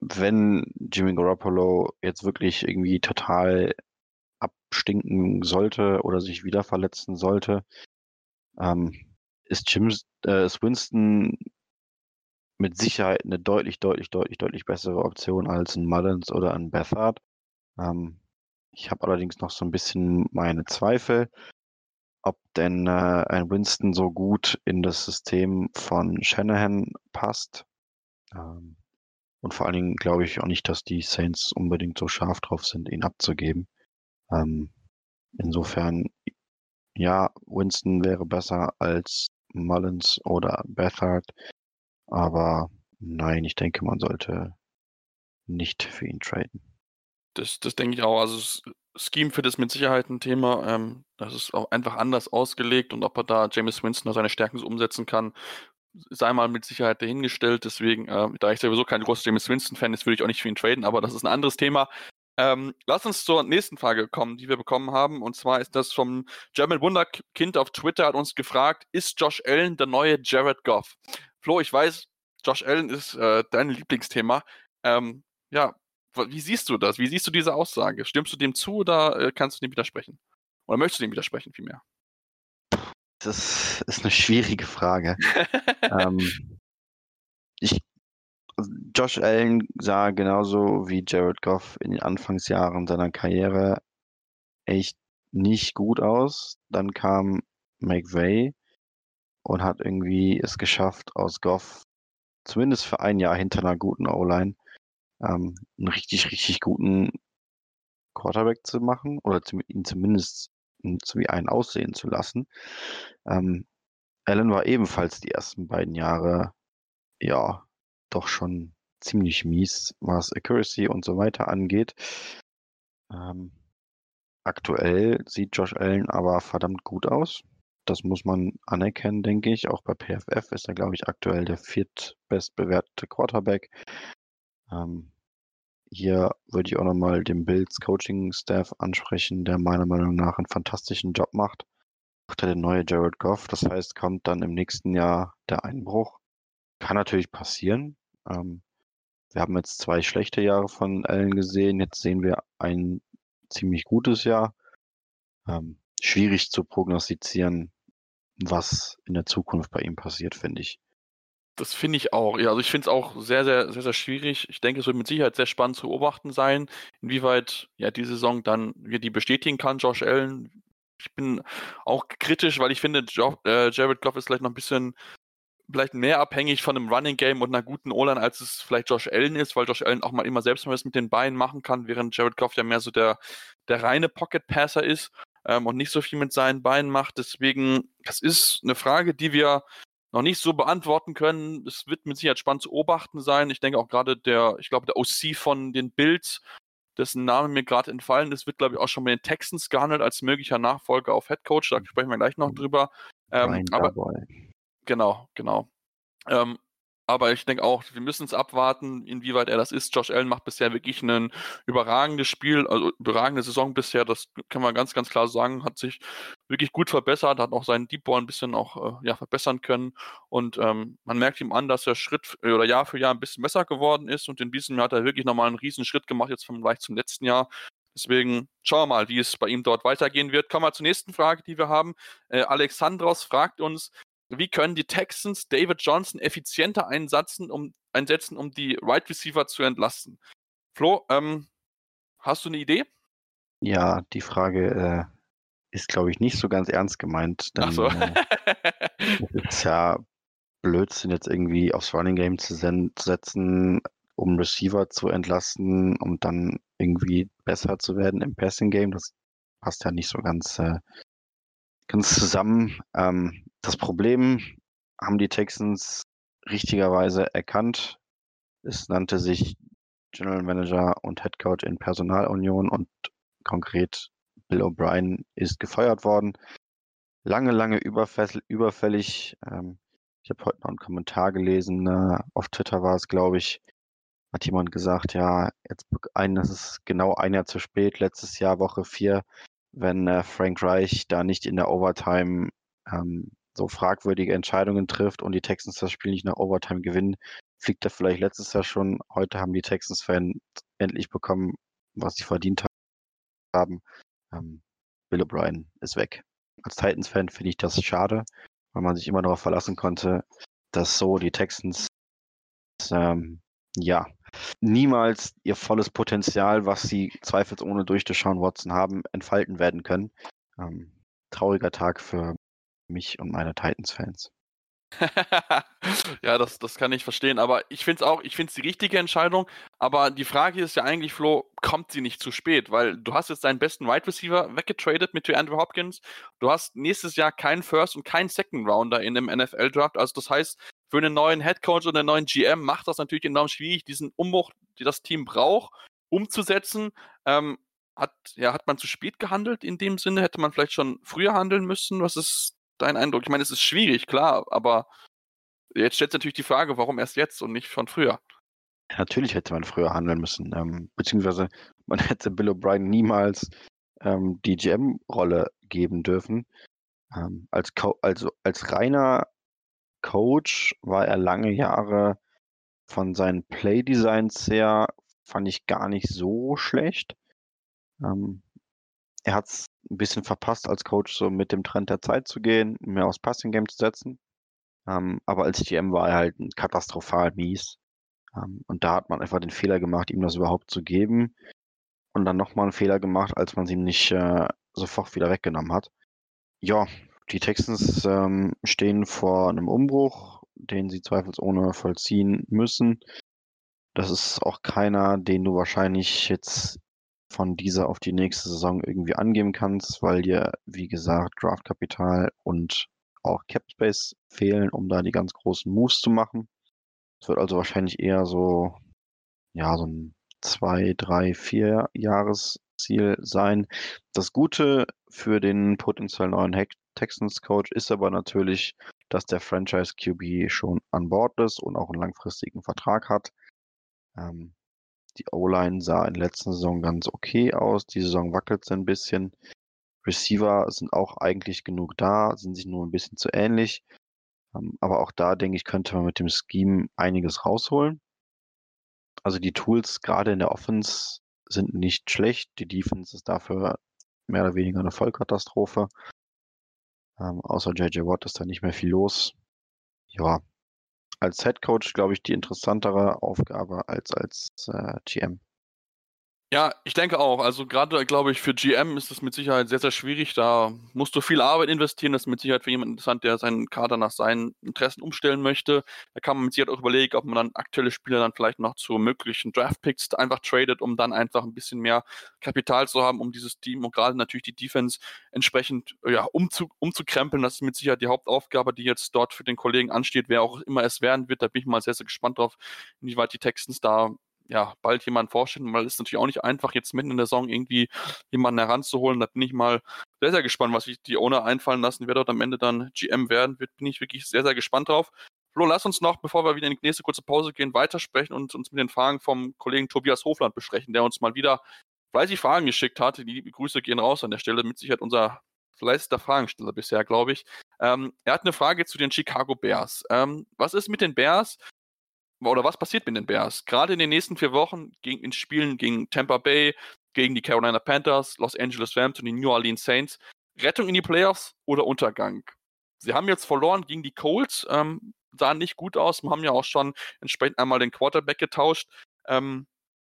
wenn Jimmy Garoppolo jetzt wirklich irgendwie total abstinken sollte oder sich wieder verletzen sollte, ähm, ist, Jim, äh, ist Winston mit Sicherheit eine deutlich, deutlich, deutlich, deutlich bessere Option als ein Mullins oder ein Bethard. Ähm, ich habe allerdings noch so ein bisschen meine Zweifel, ob denn äh, ein Winston so gut in das System von Shanahan passt. Ähm, und vor allen Dingen glaube ich auch nicht, dass die Saints unbedingt so scharf drauf sind, ihn abzugeben. Ähm, insofern, ja, Winston wäre besser als Mullins oder Bethard. Aber nein, ich denke, man sollte nicht für ihn traden. Das, das denke ich auch. Also Scheme für das mit Sicherheit ein Thema. Ähm, das ist auch einfach anders ausgelegt und ob er da James Winston seine Stärken so umsetzen kann, sei mal mit Sicherheit dahingestellt. Deswegen, äh, da ich sowieso kein großer James Winston-Fan ist, würde ich auch nicht für ihn traden, aber das ist ein anderes Thema. Ähm, lass uns zur nächsten Frage kommen, die wir bekommen haben. Und zwar ist das vom German Wunderkind auf Twitter hat uns gefragt, ist Josh Allen der neue Jared Goff? Flo, ich weiß, Josh Allen ist äh, dein Lieblingsthema. Ähm, ja, wie siehst du das? Wie siehst du diese Aussage? Stimmst du dem zu oder äh, kannst du dem widersprechen? Oder möchtest du dem widersprechen vielmehr? Das ist eine schwierige Frage. <laughs> ähm, ich, Josh Allen sah genauso wie Jared Goff in den Anfangsjahren seiner Karriere echt nicht gut aus. Dann kam McVay und hat irgendwie es geschafft, aus Goff zumindest für ein Jahr hinter einer guten O-Line ähm, einen richtig, richtig guten Quarterback zu machen oder zu, ihn zumindest wie einen aussehen zu lassen. Ähm, Allen war ebenfalls die ersten beiden Jahre, ja, doch schon ziemlich mies, was Accuracy und so weiter angeht. Ähm, aktuell sieht Josh Allen aber verdammt gut aus. Das muss man anerkennen, denke ich. Auch bei PFF ist er, glaube ich, aktuell der viertbestbewertete Quarterback. Ähm, hier würde ich auch nochmal den Bills Coaching Staff ansprechen, der meiner Meinung nach einen fantastischen Job macht. Macht er den neue Jared Goff. Das heißt, kommt dann im nächsten Jahr der Einbruch. Kann natürlich passieren. Ähm, wir haben jetzt zwei schlechte Jahre von Allen gesehen. Jetzt sehen wir ein ziemlich gutes Jahr. Ähm, schwierig zu prognostizieren, was in der Zukunft bei ihm passiert, finde ich. Das finde ich auch. Ja, also ich finde es auch sehr, sehr, sehr, sehr schwierig. Ich denke, es wird mit Sicherheit sehr spannend zu beobachten sein, inwieweit ja die Saison dann wir die bestätigen kann, Josh Allen. Ich bin auch kritisch, weil ich finde, jo äh, Jared Goff ist vielleicht noch ein bisschen vielleicht mehr abhängig von einem Running Game und einer guten O-Line, als es vielleicht Josh Allen ist, weil Josh Allen auch mal immer selbst was mit den Beinen machen kann, während Jared Goff ja mehr so der, der reine Pocket Passer ist ähm, und nicht so viel mit seinen Beinen macht. Deswegen, das ist eine Frage, die wir noch nicht so beantworten können. Es wird mit Sicherheit spannend zu beobachten sein. Ich denke auch gerade der, ich glaube, der OC von den Bills, dessen Name mir gerade entfallen ist, wird, glaube ich, auch schon mit den Texans gehandelt als möglicher Nachfolger auf Head Coach. Da sprechen wir gleich noch drüber. Ähm, aber, genau, genau. Ähm, aber ich denke auch, wir müssen es abwarten, inwieweit er das ist. Josh Allen macht bisher wirklich ein überragendes Spiel, also überragende Saison bisher. Das kann man ganz, ganz klar sagen. Hat sich wirklich gut verbessert, hat auch seinen Deep Ball ein bisschen auch äh, ja, verbessern können. Und ähm, man merkt ihm an, dass er Schritt oder Jahr für Jahr ein bisschen besser geworden ist. Und in diesem Jahr hat er wirklich nochmal einen riesen Schritt gemacht, jetzt vom Vergleich zum letzten Jahr. Deswegen schauen wir mal, wie es bei ihm dort weitergehen wird. Kommen wir zur nächsten Frage, die wir haben. Äh, Alexandros fragt uns, wie können die Texans David Johnson effizienter einsetzen, um, einsetzen, um die Right Receiver zu entlasten? Flo, ähm, hast du eine Idee? Ja, die Frage äh, ist, glaube ich, nicht so ganz ernst gemeint. Denn, Ach so. äh, es <laughs> ist ja Blödsinn, jetzt irgendwie aufs Running Game zu, zu setzen, um Receiver zu entlasten, um dann irgendwie besser zu werden im Passing Game. Das passt ja nicht so ganz, äh, ganz zusammen. Ähm, das Problem haben die Texans richtigerweise erkannt. Es nannte sich General Manager und Head Coach in Personalunion und konkret Bill O'Brien ist gefeuert worden. Lange, lange überfällig. Ähm, ich habe heute noch einen Kommentar gelesen, äh, auf Twitter war es, glaube ich, hat jemand gesagt, ja, jetzt ein, das ist genau ein Jahr zu spät, letztes Jahr Woche vier, wenn äh, Frank Reich da nicht in der Overtime ähm, so fragwürdige Entscheidungen trifft und die Texans das Spiel nicht nach Overtime gewinnen, fliegt er vielleicht letztes Jahr schon. Heute haben die Texans-Fans endlich bekommen, was sie verdient haben. Ähm, Bill O'Brien ist weg. Als Titans-Fan finde ich das schade, weil man sich immer darauf verlassen konnte, dass so die Texans ähm, ja niemals ihr volles Potenzial, was sie zweifelsohne durch Deshaun Watson haben, entfalten werden können. Ähm, trauriger Tag für mich und meine Titans-Fans. <laughs> ja, das, das kann ich verstehen. Aber ich finde es auch, ich finde es die richtige Entscheidung. Aber die Frage ist ja eigentlich, Flo, kommt sie nicht zu spät? Weil du hast jetzt deinen besten Wide right Receiver weggetradet mit Andrew Hopkins. Du hast nächstes Jahr keinen First und keinen Second Rounder in dem NFL-Draft. Also das heißt, für einen neuen Head Coach und einen neuen GM macht das natürlich enorm schwierig, diesen Umbruch, die das Team braucht, umzusetzen. Ähm, hat, ja, hat man zu spät gehandelt in dem Sinne? Hätte man vielleicht schon früher handeln müssen? Was ist dein Eindruck? Ich meine, es ist schwierig, klar, aber jetzt stellt sich natürlich die Frage, warum erst jetzt und nicht schon früher? Natürlich hätte man früher handeln müssen, ähm, beziehungsweise man <laughs> hätte Bill O'Brien niemals ähm, die GM-Rolle geben dürfen. Ähm, als, also als reiner Coach war er lange Jahre von seinen Playdesigns her, fand ich gar nicht so schlecht. Ähm, er hat es ein bisschen verpasst, als Coach so mit dem Trend der Zeit zu gehen, mehr aufs Passing Game zu setzen. Ähm, aber als GM war er halt katastrophal mies. Ähm, und da hat man einfach den Fehler gemacht, ihm das überhaupt zu geben. Und dann nochmal einen Fehler gemacht, als man es ihm nicht äh, sofort wieder weggenommen hat. Ja, die Texans ähm, stehen vor einem Umbruch, den sie zweifelsohne vollziehen müssen. Das ist auch keiner, den du wahrscheinlich jetzt von dieser auf die nächste Saison irgendwie angeben kannst, weil dir, wie gesagt, Draftkapital und auch Capspace fehlen, um da die ganz großen Moves zu machen. Es wird also wahrscheinlich eher so, ja, so ein zwei, drei, vier Jahresziel sein. Das Gute für den potenziell neuen Texans Coach ist aber natürlich, dass der Franchise QB schon an Bord ist und auch einen langfristigen Vertrag hat. Ähm, die O-Line sah in der letzten Saison ganz okay aus. Die Saison wackelt ein bisschen. Receiver sind auch eigentlich genug da, sind sich nur ein bisschen zu ähnlich. Ähm, aber auch da, denke ich, könnte man mit dem Scheme einiges rausholen. Also die Tools gerade in der Offense sind nicht schlecht. Die Defense ist dafür mehr oder weniger eine Vollkatastrophe. Ähm, außer JJ Watt ist da nicht mehr viel los. Ja, als Head Coach, glaube ich, die interessantere Aufgabe als als äh, GM. Ja, ich denke auch. Also gerade, glaube ich, für GM ist es mit Sicherheit sehr, sehr schwierig. Da musst du viel Arbeit investieren. Das ist mit Sicherheit für jemanden interessant, der seinen Kader nach seinen Interessen umstellen möchte. Da kann man mit Sicherheit auch überlegen, ob man dann aktuelle Spieler dann vielleicht noch zu möglichen Draftpicks einfach tradet, um dann einfach ein bisschen mehr Kapital zu haben, um dieses Team und gerade natürlich die Defense entsprechend ja, umzu, umzukrempeln. Das ist mit Sicherheit die Hauptaufgabe, die jetzt dort für den Kollegen ansteht, wer auch immer es werden wird. Da bin ich mal sehr, sehr gespannt drauf, inwieweit die Texans da ja, bald jemanden vorstellen, weil es ist natürlich auch nicht einfach, jetzt mitten in der Saison irgendwie jemanden heranzuholen. Da bin ich mal sehr, sehr gespannt, was sich die Owner einfallen lassen, wer dort am Ende dann GM werden wird. Bin ich wirklich sehr, sehr gespannt drauf. Flo, lass uns noch, bevor wir wieder in die nächste kurze Pause gehen, weitersprechen und uns mit den Fragen vom Kollegen Tobias Hofland besprechen, der uns mal wieder fleißig Fragen geschickt hat. Die Grüße gehen raus an der Stelle. Mit Sicherheit unser fleißigster Fragensteller bisher, glaube ich. Ähm, er hat eine Frage zu den Chicago Bears. Ähm, was ist mit den Bears? Oder was passiert mit den Bears? Gerade in den nächsten vier Wochen gegen, in Spielen gegen Tampa Bay, gegen die Carolina Panthers, Los Angeles Rams und die New Orleans Saints. Rettung in die Playoffs oder Untergang? Sie haben jetzt verloren gegen die Colts, ähm, sahen nicht gut aus. Wir haben ja auch schon entsprechend einmal den Quarterback getauscht. Ähm,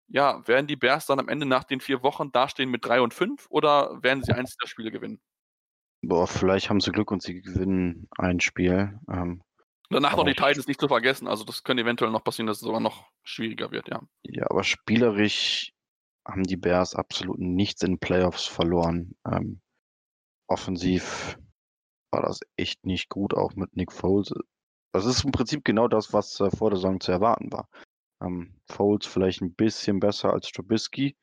ja, werden die Bears dann am Ende nach den vier Wochen dastehen mit 3 und 5 oder werden sie eins der Spiele gewinnen? Boah, vielleicht haben sie Glück und sie gewinnen ein Spiel. Ähm, Danach aber noch die Titans nicht zu vergessen. Also das könnte eventuell noch passieren, dass es sogar noch schwieriger wird, ja. Ja, aber spielerisch haben die Bears absolut nichts in Playoffs verloren. Ähm, offensiv war das echt nicht gut, auch mit Nick Foles. Das ist im Prinzip genau das, was äh, vor der Saison zu erwarten war. Ähm, Foles vielleicht ein bisschen besser als Trubisky,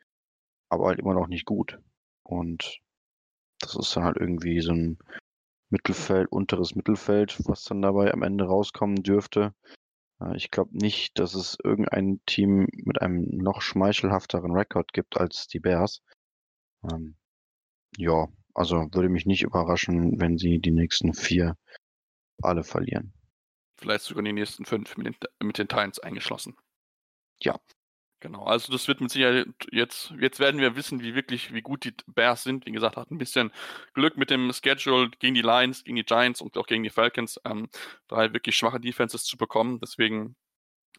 aber halt immer noch nicht gut. Und das ist dann halt irgendwie so ein Mittelfeld, unteres Mittelfeld, was dann dabei am Ende rauskommen dürfte. Äh, ich glaube nicht, dass es irgendein Team mit einem noch schmeichelhafteren Rekord gibt als die Bears. Ähm, ja, also würde mich nicht überraschen, wenn sie die nächsten vier alle verlieren. Vielleicht sogar die nächsten fünf mit den, mit den Titans eingeschlossen. Ja. Genau, also das wird mit Sicherheit jetzt, jetzt werden wir wissen, wie wirklich, wie gut die Bears sind. Wie gesagt, hat ein bisschen Glück mit dem Schedule gegen die Lions, gegen die Giants und auch gegen die Falcons, ähm, drei wirklich schwache Defenses zu bekommen. Deswegen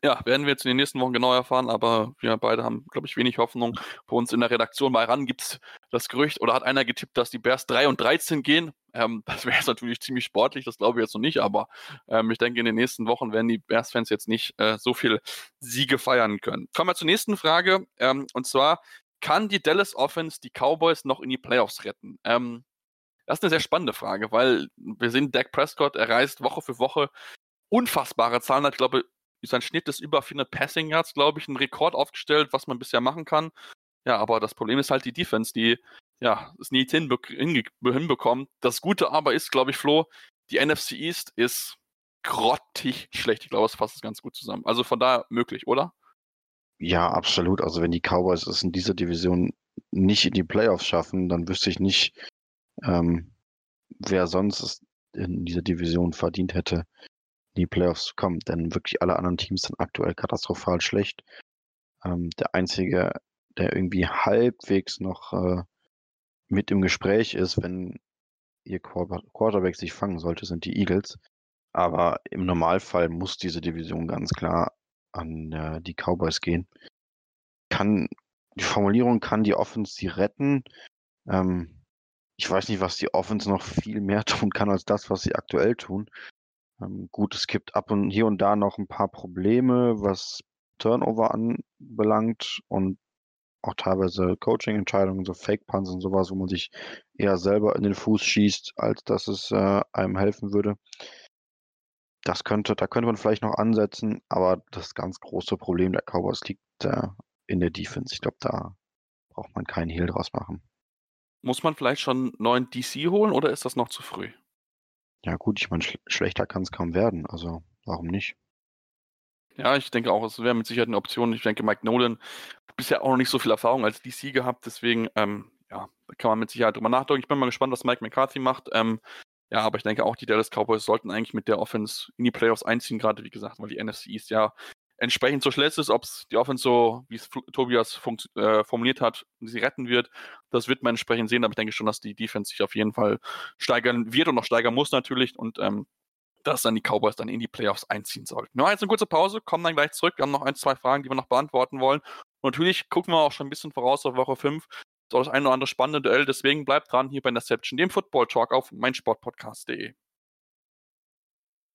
ja, werden wir jetzt in den nächsten Wochen genau erfahren, aber wir beide haben, glaube ich, wenig Hoffnung. Bei uns in der Redaktion bei RAN gibt es das Gerücht, oder hat einer getippt, dass die Bears 3 und 13 gehen. Ähm, <laughs> das wäre jetzt natürlich ziemlich sportlich, das glaube ich jetzt noch nicht, aber ähm, ich denke, in den nächsten Wochen werden die Bears-Fans jetzt nicht äh, so viel Siege feiern können. Kommen wir zur nächsten Frage, ähm, und zwar, kann die Dallas Offense die Cowboys noch in die Playoffs retten? Ähm, das ist eine sehr spannende Frage, weil wir sehen, Dak Prescott erreicht Woche für Woche unfassbare Zahlen, hat, glaube ich, sein Schnitt ist über 400 Passing Yards, glaube ich, ein Rekord aufgestellt, was man bisher machen kann. Ja, aber das Problem ist halt die Defense, die ja es nie hinbe hinbekommt. Das Gute aber ist, glaube ich, Flo, die NFC East ist grottig schlecht. Ich glaube, es fasst es ganz gut zusammen. Also von daher möglich, oder? Ja, absolut. Also wenn die Cowboys es in dieser Division nicht in die Playoffs schaffen, dann wüsste ich nicht, ähm, wer sonst es in dieser Division verdient hätte, in die Playoffs kommen, denn wirklich alle anderen Teams sind aktuell katastrophal schlecht. Ähm, der einzige, der irgendwie halbwegs noch äh, mit im Gespräch ist, wenn ihr Quarterback sich fangen sollte, sind die Eagles. Aber im Normalfall muss diese Division ganz klar an äh, die Cowboys gehen. Kann die Formulierung kann die Offense sie retten. Ähm, ich weiß nicht, was die Offense noch viel mehr <laughs> tun kann als das, was sie aktuell tun. Ähm, gut, es gibt ab und hier und da noch ein paar Probleme, was Turnover anbelangt und auch teilweise Coaching-Entscheidungen, so Fake-Punts und sowas, wo man sich eher selber in den Fuß schießt, als dass es äh, einem helfen würde. Das könnte, da könnte man vielleicht noch ansetzen, aber das ganz große Problem der Cowboys liegt äh, in der Defense. Ich glaube, da braucht man keinen Heal draus machen. Muss man vielleicht schon einen neuen DC holen oder ist das noch zu früh? Ja gut, ich meine, sch schlechter kann es kaum werden, also warum nicht? Ja, ich denke auch, es wäre mit Sicherheit eine Option. Ich denke, Mike Nolan hat bisher auch noch nicht so viel Erfahrung als DC gehabt, deswegen, ähm, ja, kann man mit Sicherheit drüber nachdenken. Ich bin mal gespannt, was Mike McCarthy macht. Ähm, ja, aber ich denke auch, die Dallas Cowboys sollten eigentlich mit der Offense in die Playoffs einziehen, gerade wie gesagt, weil die NFC ist ja entsprechend so schlecht ist, ob es die Offense so, wie es Tobias äh, formuliert hat, sie retten wird, das wird man entsprechend sehen, aber ich denke schon, dass die Defense sich auf jeden Fall steigern wird und noch steigern muss natürlich und ähm, dass dann die Cowboys dann in die Playoffs einziehen sollten. Nur jetzt eine kurze Pause, kommen dann gleich zurück. Wir haben noch ein, zwei Fragen, die wir noch beantworten wollen. Und natürlich gucken wir auch schon ein bisschen voraus auf Woche 5. So das ein oder andere spannende Duell. Deswegen bleibt dran hier bei Interception, dem Football Talk auf meinsportpodcast.de.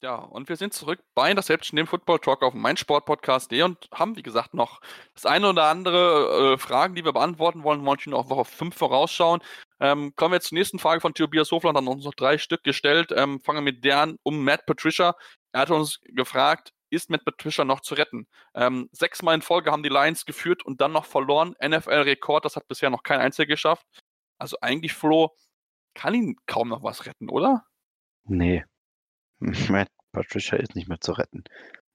Ja, und wir sind zurück bei Interception, dem Football Talk auf meinsportpodcast.de und haben, wie gesagt, noch das eine oder andere äh, Fragen, die wir beantworten wollen. Wollen wir noch Woche 5 vorausschauen. Ähm, kommen wir jetzt zur nächsten Frage von Tobias Hofland, hat uns noch drei Stück gestellt. Ähm, fangen wir mit deren um Matt Patricia. Er hat uns gefragt, ist Matt Patricia noch zu retten? Ähm, sechsmal in Folge haben die Lions geführt und dann noch verloren. NFL-Rekord, das hat bisher noch kein Einziger geschafft. Also eigentlich, Flo, kann ihn kaum noch was retten, oder? Nee, <laughs> Matt Patricia ist nicht mehr zu retten.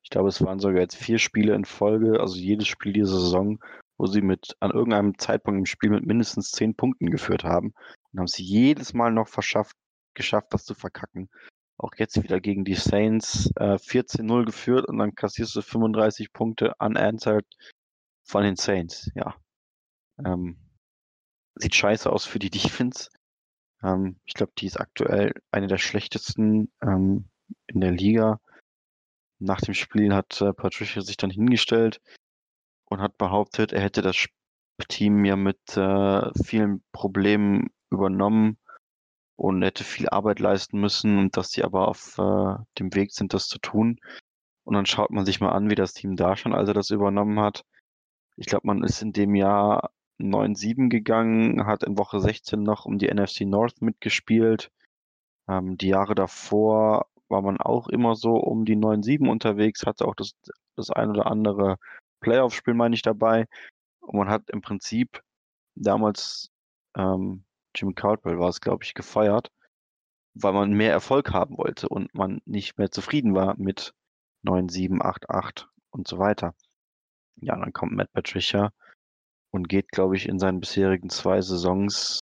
Ich glaube, es waren sogar jetzt vier Spiele in Folge, also jedes Spiel dieser Saison, wo sie mit an irgendeinem Zeitpunkt im Spiel mit mindestens zehn Punkten geführt haben und haben sie jedes Mal noch verschafft, geschafft, das zu verkacken. Auch jetzt wieder gegen die Saints äh, 14-0 geführt und dann kassierst du 35 Punkte unanswered von den Saints. Ja. Ähm, sieht scheiße aus für die <laughs> Defense. Ähm, ich glaube, die ist aktuell eine der schlechtesten ähm, in der Liga. Nach dem Spiel hat äh, Patricia sich dann hingestellt und hat behauptet, er hätte das Team ja mit äh, vielen Problemen übernommen und hätte viel Arbeit leisten müssen und dass sie aber auf äh, dem Weg sind, das zu tun. Und dann schaut man sich mal an, wie das Team da schon, als er das übernommen hat. Ich glaube, man ist in dem Jahr 9-7 gegangen, hat in Woche 16 noch um die NFC North mitgespielt. Ähm, die Jahre davor war man auch immer so um die 9-7 unterwegs, hatte auch das, das ein oder andere Playoff-Spiel, meine ich, dabei. Und man hat im Prinzip damals ähm, Jim Caldwell war es, glaube ich, gefeiert, weil man mehr Erfolg haben wollte und man nicht mehr zufrieden war mit 9-7, 8-8 und so weiter. Ja, dann kommt Matt Patricia und geht, glaube ich, in seinen bisherigen zwei Saisons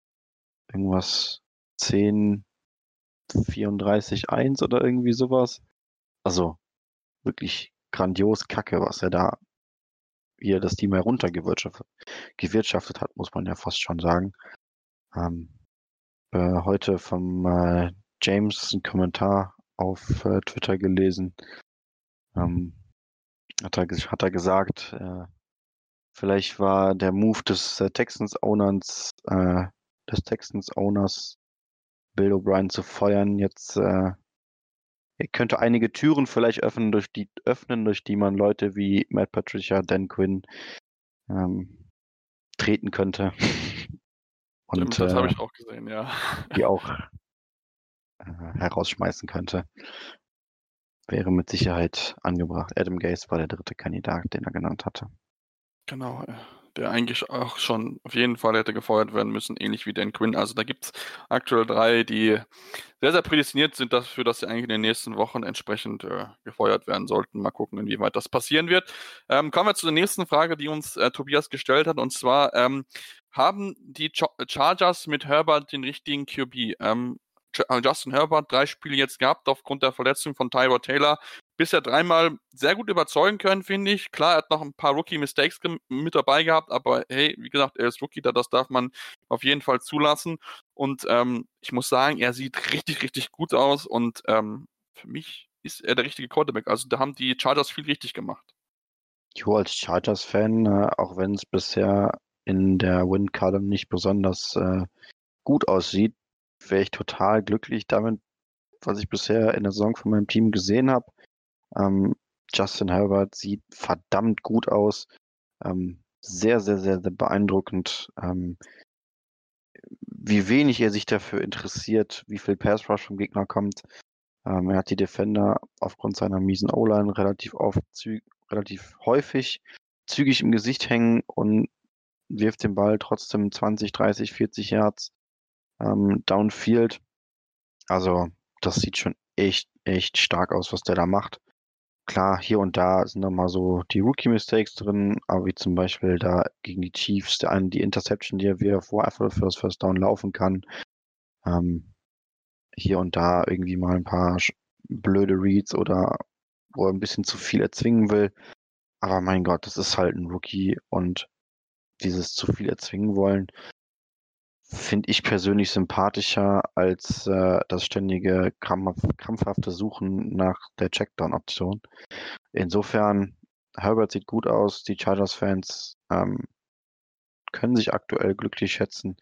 irgendwas 10, 34-1 oder irgendwie sowas. Also wirklich grandios Kacke, was er da hier das Team heruntergewirtschaftet gewirtschaftet hat, muss man ja fast schon sagen. Ähm, äh, heute vom äh, James einen Kommentar auf äh, Twitter gelesen. Ähm, hat, er, hat er gesagt, äh, vielleicht war der Move des äh, Texans Owners, äh, des Texans Owners Bill O'Brien zu feuern, jetzt äh, könnte einige Türen vielleicht öffnen, durch die öffnen, durch die man Leute wie Matt Patricia, Dan Quinn ähm, treten könnte. <laughs> Und, das äh, habe ich auch gesehen, ja. Die <laughs> auch äh, herausschmeißen könnte. Wäre mit Sicherheit angebracht. Adam Gaze war der dritte Kandidat, den er genannt hatte. Genau, der eigentlich auch schon auf jeden Fall hätte gefeuert werden müssen, ähnlich wie Dan Quinn. Also da gibt es aktuell drei, die sehr, sehr prädestiniert sind dafür, dass sie eigentlich in den nächsten Wochen entsprechend äh, gefeuert werden sollten. Mal gucken, inwieweit das passieren wird. Ähm, kommen wir zur nächsten Frage, die uns äh, Tobias gestellt hat. Und zwar, ähm, haben die Ch Chargers mit Herbert den richtigen QB? Ähm, äh, Justin Herbert drei Spiele jetzt gehabt aufgrund der Verletzung von Tyrod Taylor. Bisher dreimal sehr gut überzeugen können, finde ich. Klar, er hat noch ein paar Rookie-Mistakes mit dabei gehabt, aber hey, wie gesagt, er ist Rookie, das darf man auf jeden Fall zulassen. Und ähm, ich muss sagen, er sieht richtig, richtig gut aus und ähm, für mich ist er der richtige Quarterback. Also da haben die Chargers viel richtig gemacht. Jo, als Chargers-Fan, äh, auch wenn es bisher in der Win-Column nicht besonders äh, gut aussieht, wäre ich total glücklich damit, was ich bisher in der Saison von meinem Team gesehen habe. Ähm, Justin Herbert sieht verdammt gut aus. Ähm, sehr, sehr, sehr, sehr beeindruckend, ähm, wie wenig er sich dafür interessiert, wie viel Pass Rush vom Gegner kommt. Ähm, er hat die Defender aufgrund seiner miesen O-Line relativ, relativ häufig zügig im Gesicht hängen und wirft den Ball trotzdem 20, 30, 40 Yards ähm, downfield. Also das sieht schon echt, echt stark aus, was der da macht. Klar, hier und da sind nochmal so die Rookie-Mistakes drin, aber wie zum Beispiel da gegen die Chiefs, der eine, die Interception, die er wieder vor für das First Down laufen kann. Ähm, hier und da irgendwie mal ein paar blöde Reads oder wo er ein bisschen zu viel erzwingen will. Aber mein Gott, das ist halt ein Rookie und dieses zu viel erzwingen wollen finde ich persönlich sympathischer als äh, das ständige krampf krampfhafte Suchen nach der Checkdown-Option. Insofern, Herbert sieht gut aus, die Chargers-Fans ähm, können sich aktuell glücklich schätzen,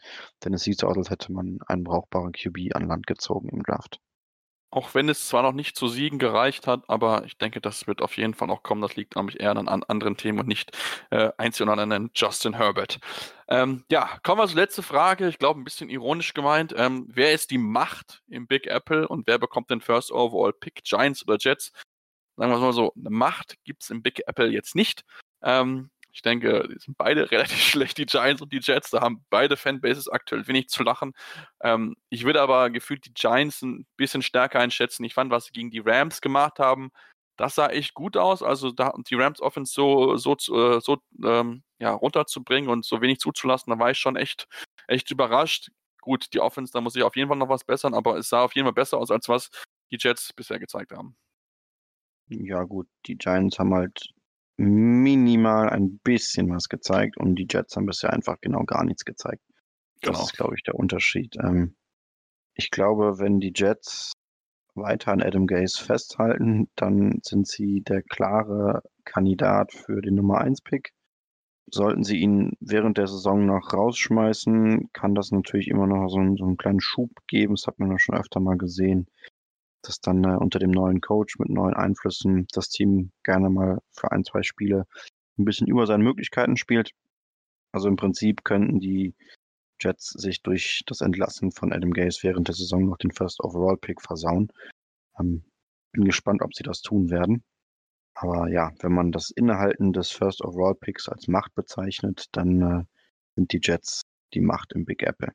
denn es sieht so aus, als hätte man einen brauchbaren QB an Land gezogen im Draft. Auch wenn es zwar noch nicht zu Siegen gereicht hat, aber ich denke, das wird auf jeden Fall noch kommen. Das liegt nämlich eher an, an anderen Themen und nicht äh, einzig und an Justin Herbert. Ähm, ja, kommen wir zur letzten Frage. Ich glaube, ein bisschen ironisch gemeint. Ähm, wer ist die Macht im Big Apple und wer bekommt den First Overall Pick? Giants oder Jets? Sagen wir es mal so, eine Macht gibt es im Big Apple jetzt nicht. Ähm, ich denke, die sind beide <laughs> relativ schlecht, die Giants und die Jets. Da haben beide Fanbases aktuell wenig zu lachen. Ähm, ich würde aber gefühlt die Giants ein bisschen stärker einschätzen. Ich fand, was sie gegen die Rams gemacht haben, das sah echt gut aus. Also da die Rams Offense so, so, äh, so ähm, ja, runterzubringen und so wenig zuzulassen, da war ich schon echt, echt überrascht. Gut, die Offense, da muss ich auf jeden Fall noch was bessern, aber es sah auf jeden Fall besser aus, als was die Jets bisher gezeigt haben. Ja, gut, die Giants haben halt minimal ein bisschen was gezeigt und die Jets haben bisher einfach genau gar nichts gezeigt. Das Genau. ist, glaube ich, der Unterschied. Ähm, ich glaube, wenn die Jets weiter an Adam Gase festhalten, dann sind sie der klare Kandidat für den Nummer 1 Pick. Sollten sie ihn während der Saison noch rausschmeißen, kann das natürlich immer noch so einen, so einen kleinen Schub geben. Das hat man ja schon öfter mal gesehen, dass dann äh, unter dem neuen Coach mit neuen Einflüssen das Team gerne mal für ein, zwei Spiele ein bisschen über seinen Möglichkeiten spielt. Also im Prinzip könnten die Jets sich durch das Entlassen von Adam Gase während der Saison noch den First Overall Pick versauen. Ähm, bin gespannt, ob sie das tun werden. Aber ja, wenn man das Innehalten des First Overall Picks als Macht bezeichnet, dann äh, sind die Jets die Macht im Big Apple.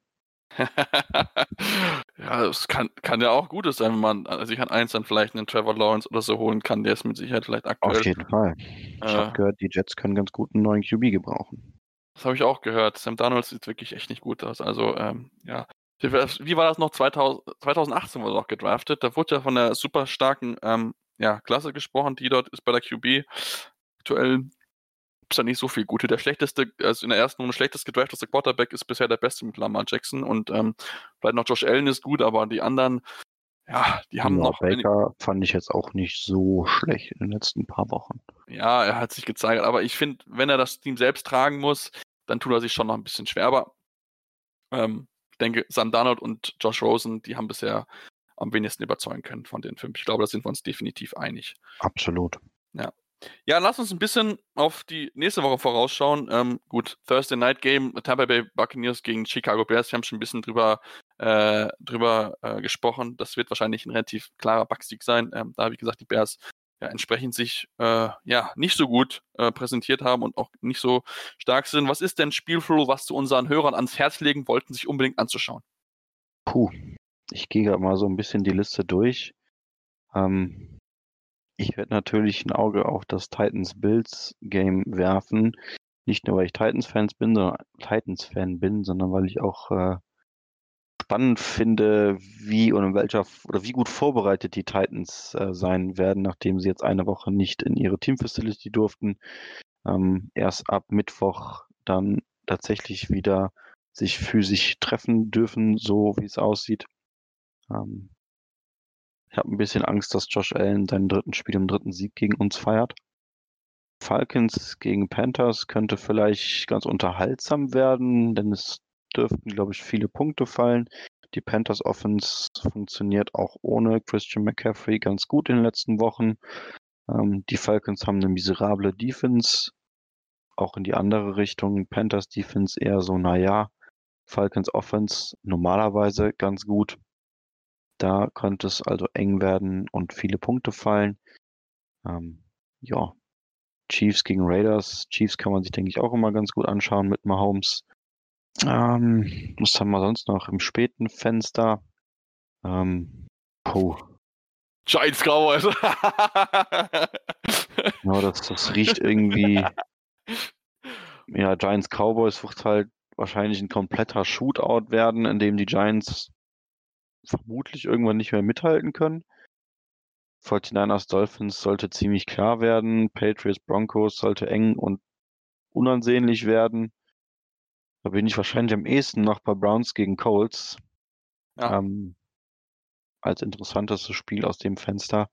<laughs> ja, es kann, kann ja auch Gutes sein, wenn man äh, sich an eins dann vielleicht einen Trevor Lawrence oder so holen kann. Der ist mit Sicherheit vielleicht aktuell. Auf jeden Fall. Ich Äh. habe gehört, die Jets können ganz gut einen neuen QB gebrauchen. Das habe ich auch gehört. Sam Donald sieht wirklich echt nicht gut aus. Also, ähm, ja. Wie war das- wie war das noch? 2000, 2018 wurde er auch gedraftet. Da wurde ja von der super starken ähm, ja, Klasse gesprochen, die dort ist bei der QB. Aktuell ist da nicht so viel Gute. Der schlechteste, also in der ersten Runde schlechtest gedraftete Quarterback ist bisher der beste mit Lamar Jackson und ähm, vielleicht noch Josh Allen ist gut, aber die anderen, ja, die haben ja, noch. Baker fand ich jetzt auch nicht so schlecht in den letzten paar Wochen. Ja, er hat sich gezeigt, aber ich finde, wenn er das Team selbst tragen muss, dann tut er sich schon noch ein bisschen schwer. Aber ähm, ich denke, Sam Darnold und Josh Rosen, die haben bisher am wenigsten überzeugen können von den fünf. Ich glaube, da sind wir uns definitiv einig. Absolut. Ja, lass uns ein bisschen auf die nächste Woche vorausschauen. Ähm, gut, Thursday Night Game, Tampa Bay Buccaneers gegen Chicago Bears. Wir haben schon ein bisschen drüber, äh, drüber äh, gesprochen. Das wird wahrscheinlich ein relativ klarer Backsieg sein. Ähm, da, wie gesagt, die Bears ja, entsprechend sich äh, ja nicht so gut äh, präsentiert haben und auch nicht so stark sind. Was ist denn Spielflow, was du unseren Hörern ans Herz legen wollten, sich unbedingt anzuschauen? Puh, ich gehe gerade mal so ein bisschen die Liste durch. Ähm, ich werde natürlich ein Auge auf das Titans-Bills-Game werfen. Nicht nur, weil ich Titans-Fans bin, sondern Titans-Fan bin, sondern weil ich auch äh, spannend finde, wie und in welcher oder wie gut vorbereitet die Titans äh, sein werden, nachdem sie jetzt eine Woche nicht in ihre Team-Facility durften. Ähm, erst ab Mittwoch dann tatsächlich wieder sich physisch treffen dürfen, so wie es aussieht. Ähm, ich habe ein bisschen Angst, dass Josh Allen seinen dritten Spiel im dritten Sieg gegen uns feiert. Falcons gegen Panthers könnte vielleicht ganz unterhaltsam werden, denn es dürften, glaube ich, viele Punkte fallen. Die Panthers Offense funktioniert auch ohne Christian McCaffrey ganz gut in den letzten Wochen. Ähm, die Falcons haben eine miserable Defense, auch in die andere Richtung. Panthers Defense eher so, naja, Falcons Offense normalerweise ganz gut. Da könnte es also eng werden und viele Punkte fallen. Ähm, ja, Chiefs gegen Raiders. Chiefs kann man sich, denke ich, auch immer ganz gut anschauen mit Mahomes. Ähm, was haben wir sonst noch im späten Fenster? Ähm, puh, Giants Cowboys. <laughs> ja, das, das riecht irgendwie. <laughs> Ja, Giants Cowboys wird halt wahrscheinlich ein kompletter Shootout werden, in dem die Giants vermutlich irgendwann nicht mehr mithalten können. 49ers Dolphins sollte ziemlich klar werden. Patriots Broncos sollte eng und unansehnlich werden. Da bin ich wahrscheinlich am ehesten noch bei Browns gegen Colts. Ja. Ähm, als interessantestes Spiel aus dem Fenster.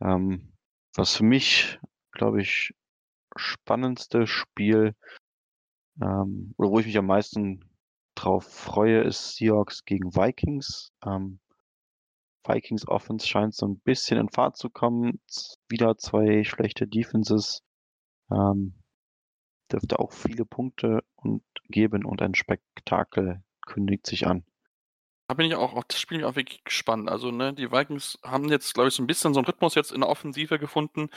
Ähm, was für mich, glaube ich, spannendste Spiel, ähm, oder wo ich mich am meisten drauf freue, ist Seahawks gegen Vikings. Ähm, Vikings Offense scheint so ein bisschen in Fahrt zu kommen. Wieder zwei schlechte Defenses. Ähm, dürfte auch viele Punkte und geben und ein Spektakel kündigt sich an. Da bin ich auch auf das Spiel auch wirklich gespannt. Also, ne, die Vikings haben jetzt, glaube ich, so ein bisschen so einen Rhythmus jetzt in der Offensive gefunden,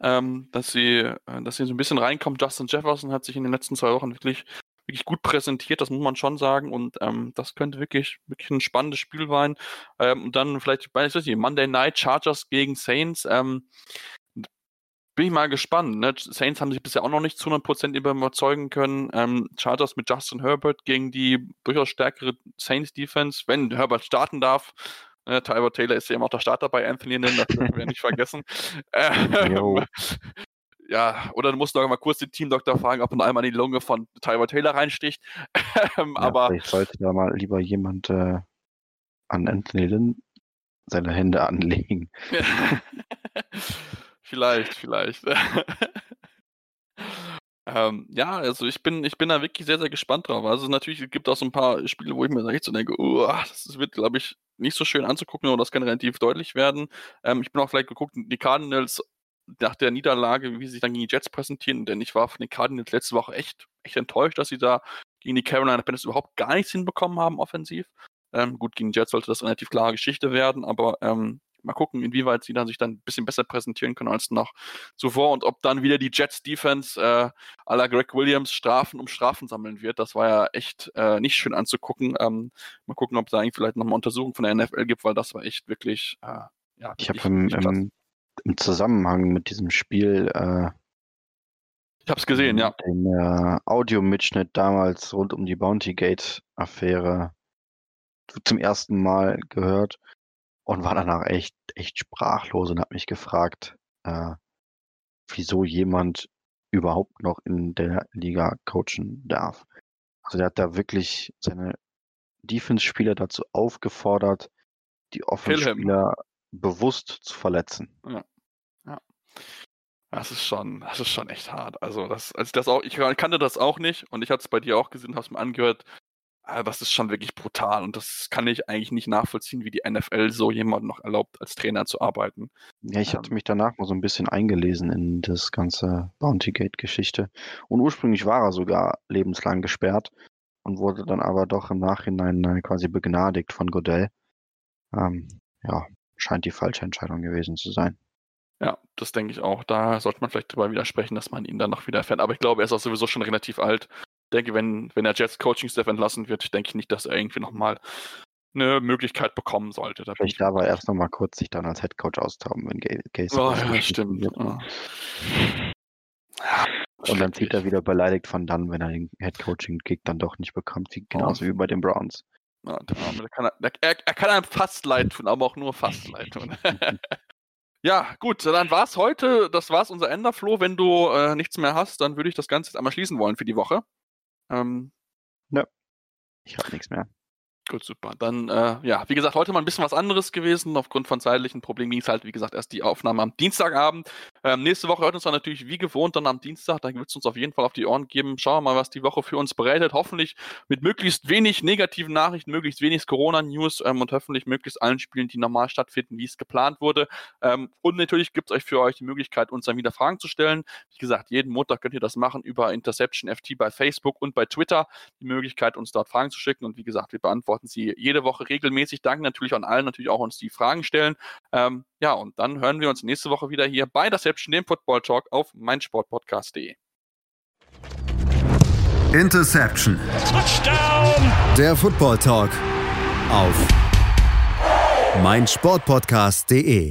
ähm, dass sie, äh, dass sie so ein bisschen reinkommen. Justin Jefferson hat sich in den letzten zwei Wochen wirklich, wirklich gut präsentiert, das muss man schon sagen. Und ähm, das könnte wirklich, wirklich ein spannendes Spiel sein. Ähm, und dann vielleicht, ich weiß nicht, Monday Night Chargers gegen Saints. Ähm, bin ich mal gespannt. Ne? Saints haben sich bisher auch noch nicht zu 100% überzeugen können. Ähm, Chargers mit Justin Herbert gegen die durchaus stärkere Saints-Defense, wenn Herbert starten darf. Äh, Tyler Taylor ist ja immer auch der Starter bei Anthony Lynn, das dürfen wir nicht <laughs> vergessen. Ähm, ja, oder du musst noch mal kurz den Teamdoktor fragen, ob man einmal in die Lunge von Tyler Taylor reinsticht. ähm, Ja, aber vielleicht sollte da mal lieber jemand äh, an Anthony Lynn seine Hände anlegen. <laughs> vielleicht, vielleicht. <laughs> ähm, ja, also ich bin, ich bin da wirklich sehr, sehr gespannt drauf. Also natürlich gibt es auch so ein paar Spiele, wo ich mir echt so denke, oh, das wird, glaube ich, nicht so schön anzugucken, aber das kann relativ deutlich werden. Ähm, ich bin auch vielleicht geguckt, die Cardinals nach der Niederlage, wie sie sich dann gegen die Jets präsentieren, denn ich war von den Cardinals letzte Woche echt, echt enttäuscht, dass sie da gegen die Carolina Panthers überhaupt gar nichts hinbekommen haben offensiv. Ähm, gut, gegen die Jets sollte das eine relativ klare Geschichte werden, aber ähm, mal gucken, inwieweit sie dann sich dann ein bisschen besser präsentieren können als noch zuvor und ob dann wieder die Jets Defense äh, à la Greg Williams Strafen um Strafen sammeln wird. Das war ja echt äh, nicht schön anzugucken. Ähm, mal gucken, ob es da eigentlich vielleicht nochmal Untersuchungen von der NFL gibt, weil das war echt wirklich, äh, ja, Ich habe wirklich- im, Zusammenhang mit diesem Spiel äh, Ich hab's gesehen, ja. den äh, Audiomitschnitt damals rund um die Bounty Gate Affäre zum ersten Mal gehört und war danach echt, echt sprachlos und habe mich gefragt, äh, wieso jemand überhaupt noch in der Liga coachen darf. Also der hat da wirklich seine Defense-Spieler dazu aufgefordert, die Offense-Spieler bewusst zu verletzen. Das ist schon, das ist schon echt hart. Also das, als ich das auch, ich kannte das auch nicht und ich hatte es bei dir auch gesehen, hab's mir angehört. Ah, Das ist schon wirklich brutal und das kann ich eigentlich nicht nachvollziehen, wie die NFL so jemandem noch erlaubt, als Trainer zu arbeiten. Ja, ich hatte Ähm. mich danach mal so ein bisschen eingelesen in das ganze Bounty Gate-Geschichte. Und ursprünglich war er sogar lebenslang gesperrt und wurde dann aber doch im Nachhinein äh, quasi begnadigt von Godell. Ähm, ja, scheint die falsche Entscheidung gewesen zu sein. Ja, das denke ich auch. Da sollte man vielleicht drüber widersprechen, dass man ihn dann noch wieder erfährt. Aber ich glaube, er ist auch sowieso schon relativ alt. Ich denke, wenn, wenn der Jets Coaching-Staff entlassen wird, denke ich nicht, dass er irgendwie nochmal eine Möglichkeit bekommen sollte. Da Vielleicht ich darf er erst noch mal kurz sich dann als Headcoach austoben, wenn Gaze Oh, ja, stimmt. Ja. Und dann zieht er wieder beleidigt von dann, wenn er den Headcoaching-Kick dann doch nicht bekommt, wie, genauso wie bei den Browns. Ja, der Arme, kann, der, er, er kann einem fast leid tun, aber auch nur fast leid tun. <laughs> ja, gut, dann war's heute. Das war's unser Enderflow. Wenn du äh, nichts mehr hast, dann würde ich das Ganze jetzt einmal schließen wollen für die Woche. Ähm, Ich habe nichts mehr. Gut, super. Dann, äh, ja, wie gesagt, heute mal ein bisschen was anderes gewesen. Aufgrund von zeitlichen Problemen ging es halt, wie gesagt, erst die Aufnahme am Dienstagabend. Ähm, nächste Woche hört uns dann natürlich wie gewohnt dann am Dienstag. Da wird es uns auf jeden Fall auf die Ohren geben. Schauen wir mal, was die Woche für uns bereitet. Hoffentlich mit möglichst wenig negativen Nachrichten, möglichst wenig Corona-News ähm, und hoffentlich möglichst allen Spielen, die normal stattfinden, wie es geplant wurde. Ähm, und natürlich gibt es euch für euch die Möglichkeit, uns dann wieder Fragen zu stellen. Wie gesagt, jeden Montag könnt ihr das machen über Interception FT bei Facebook und bei Twitter. Die Möglichkeit, uns dort Fragen zu schicken. Und wie gesagt, wir beantworten sie jede Woche regelmäßig. Danke natürlich an allen, natürlich auch uns die Fragen stellen. Ähm, ja, und dann hören wir uns nächste Woche wieder hier bei Interception, dem Football Talk auf meinsportpodcast.de. Interception. Touchdown! Der Football Talk auf meinsportpodcast.de.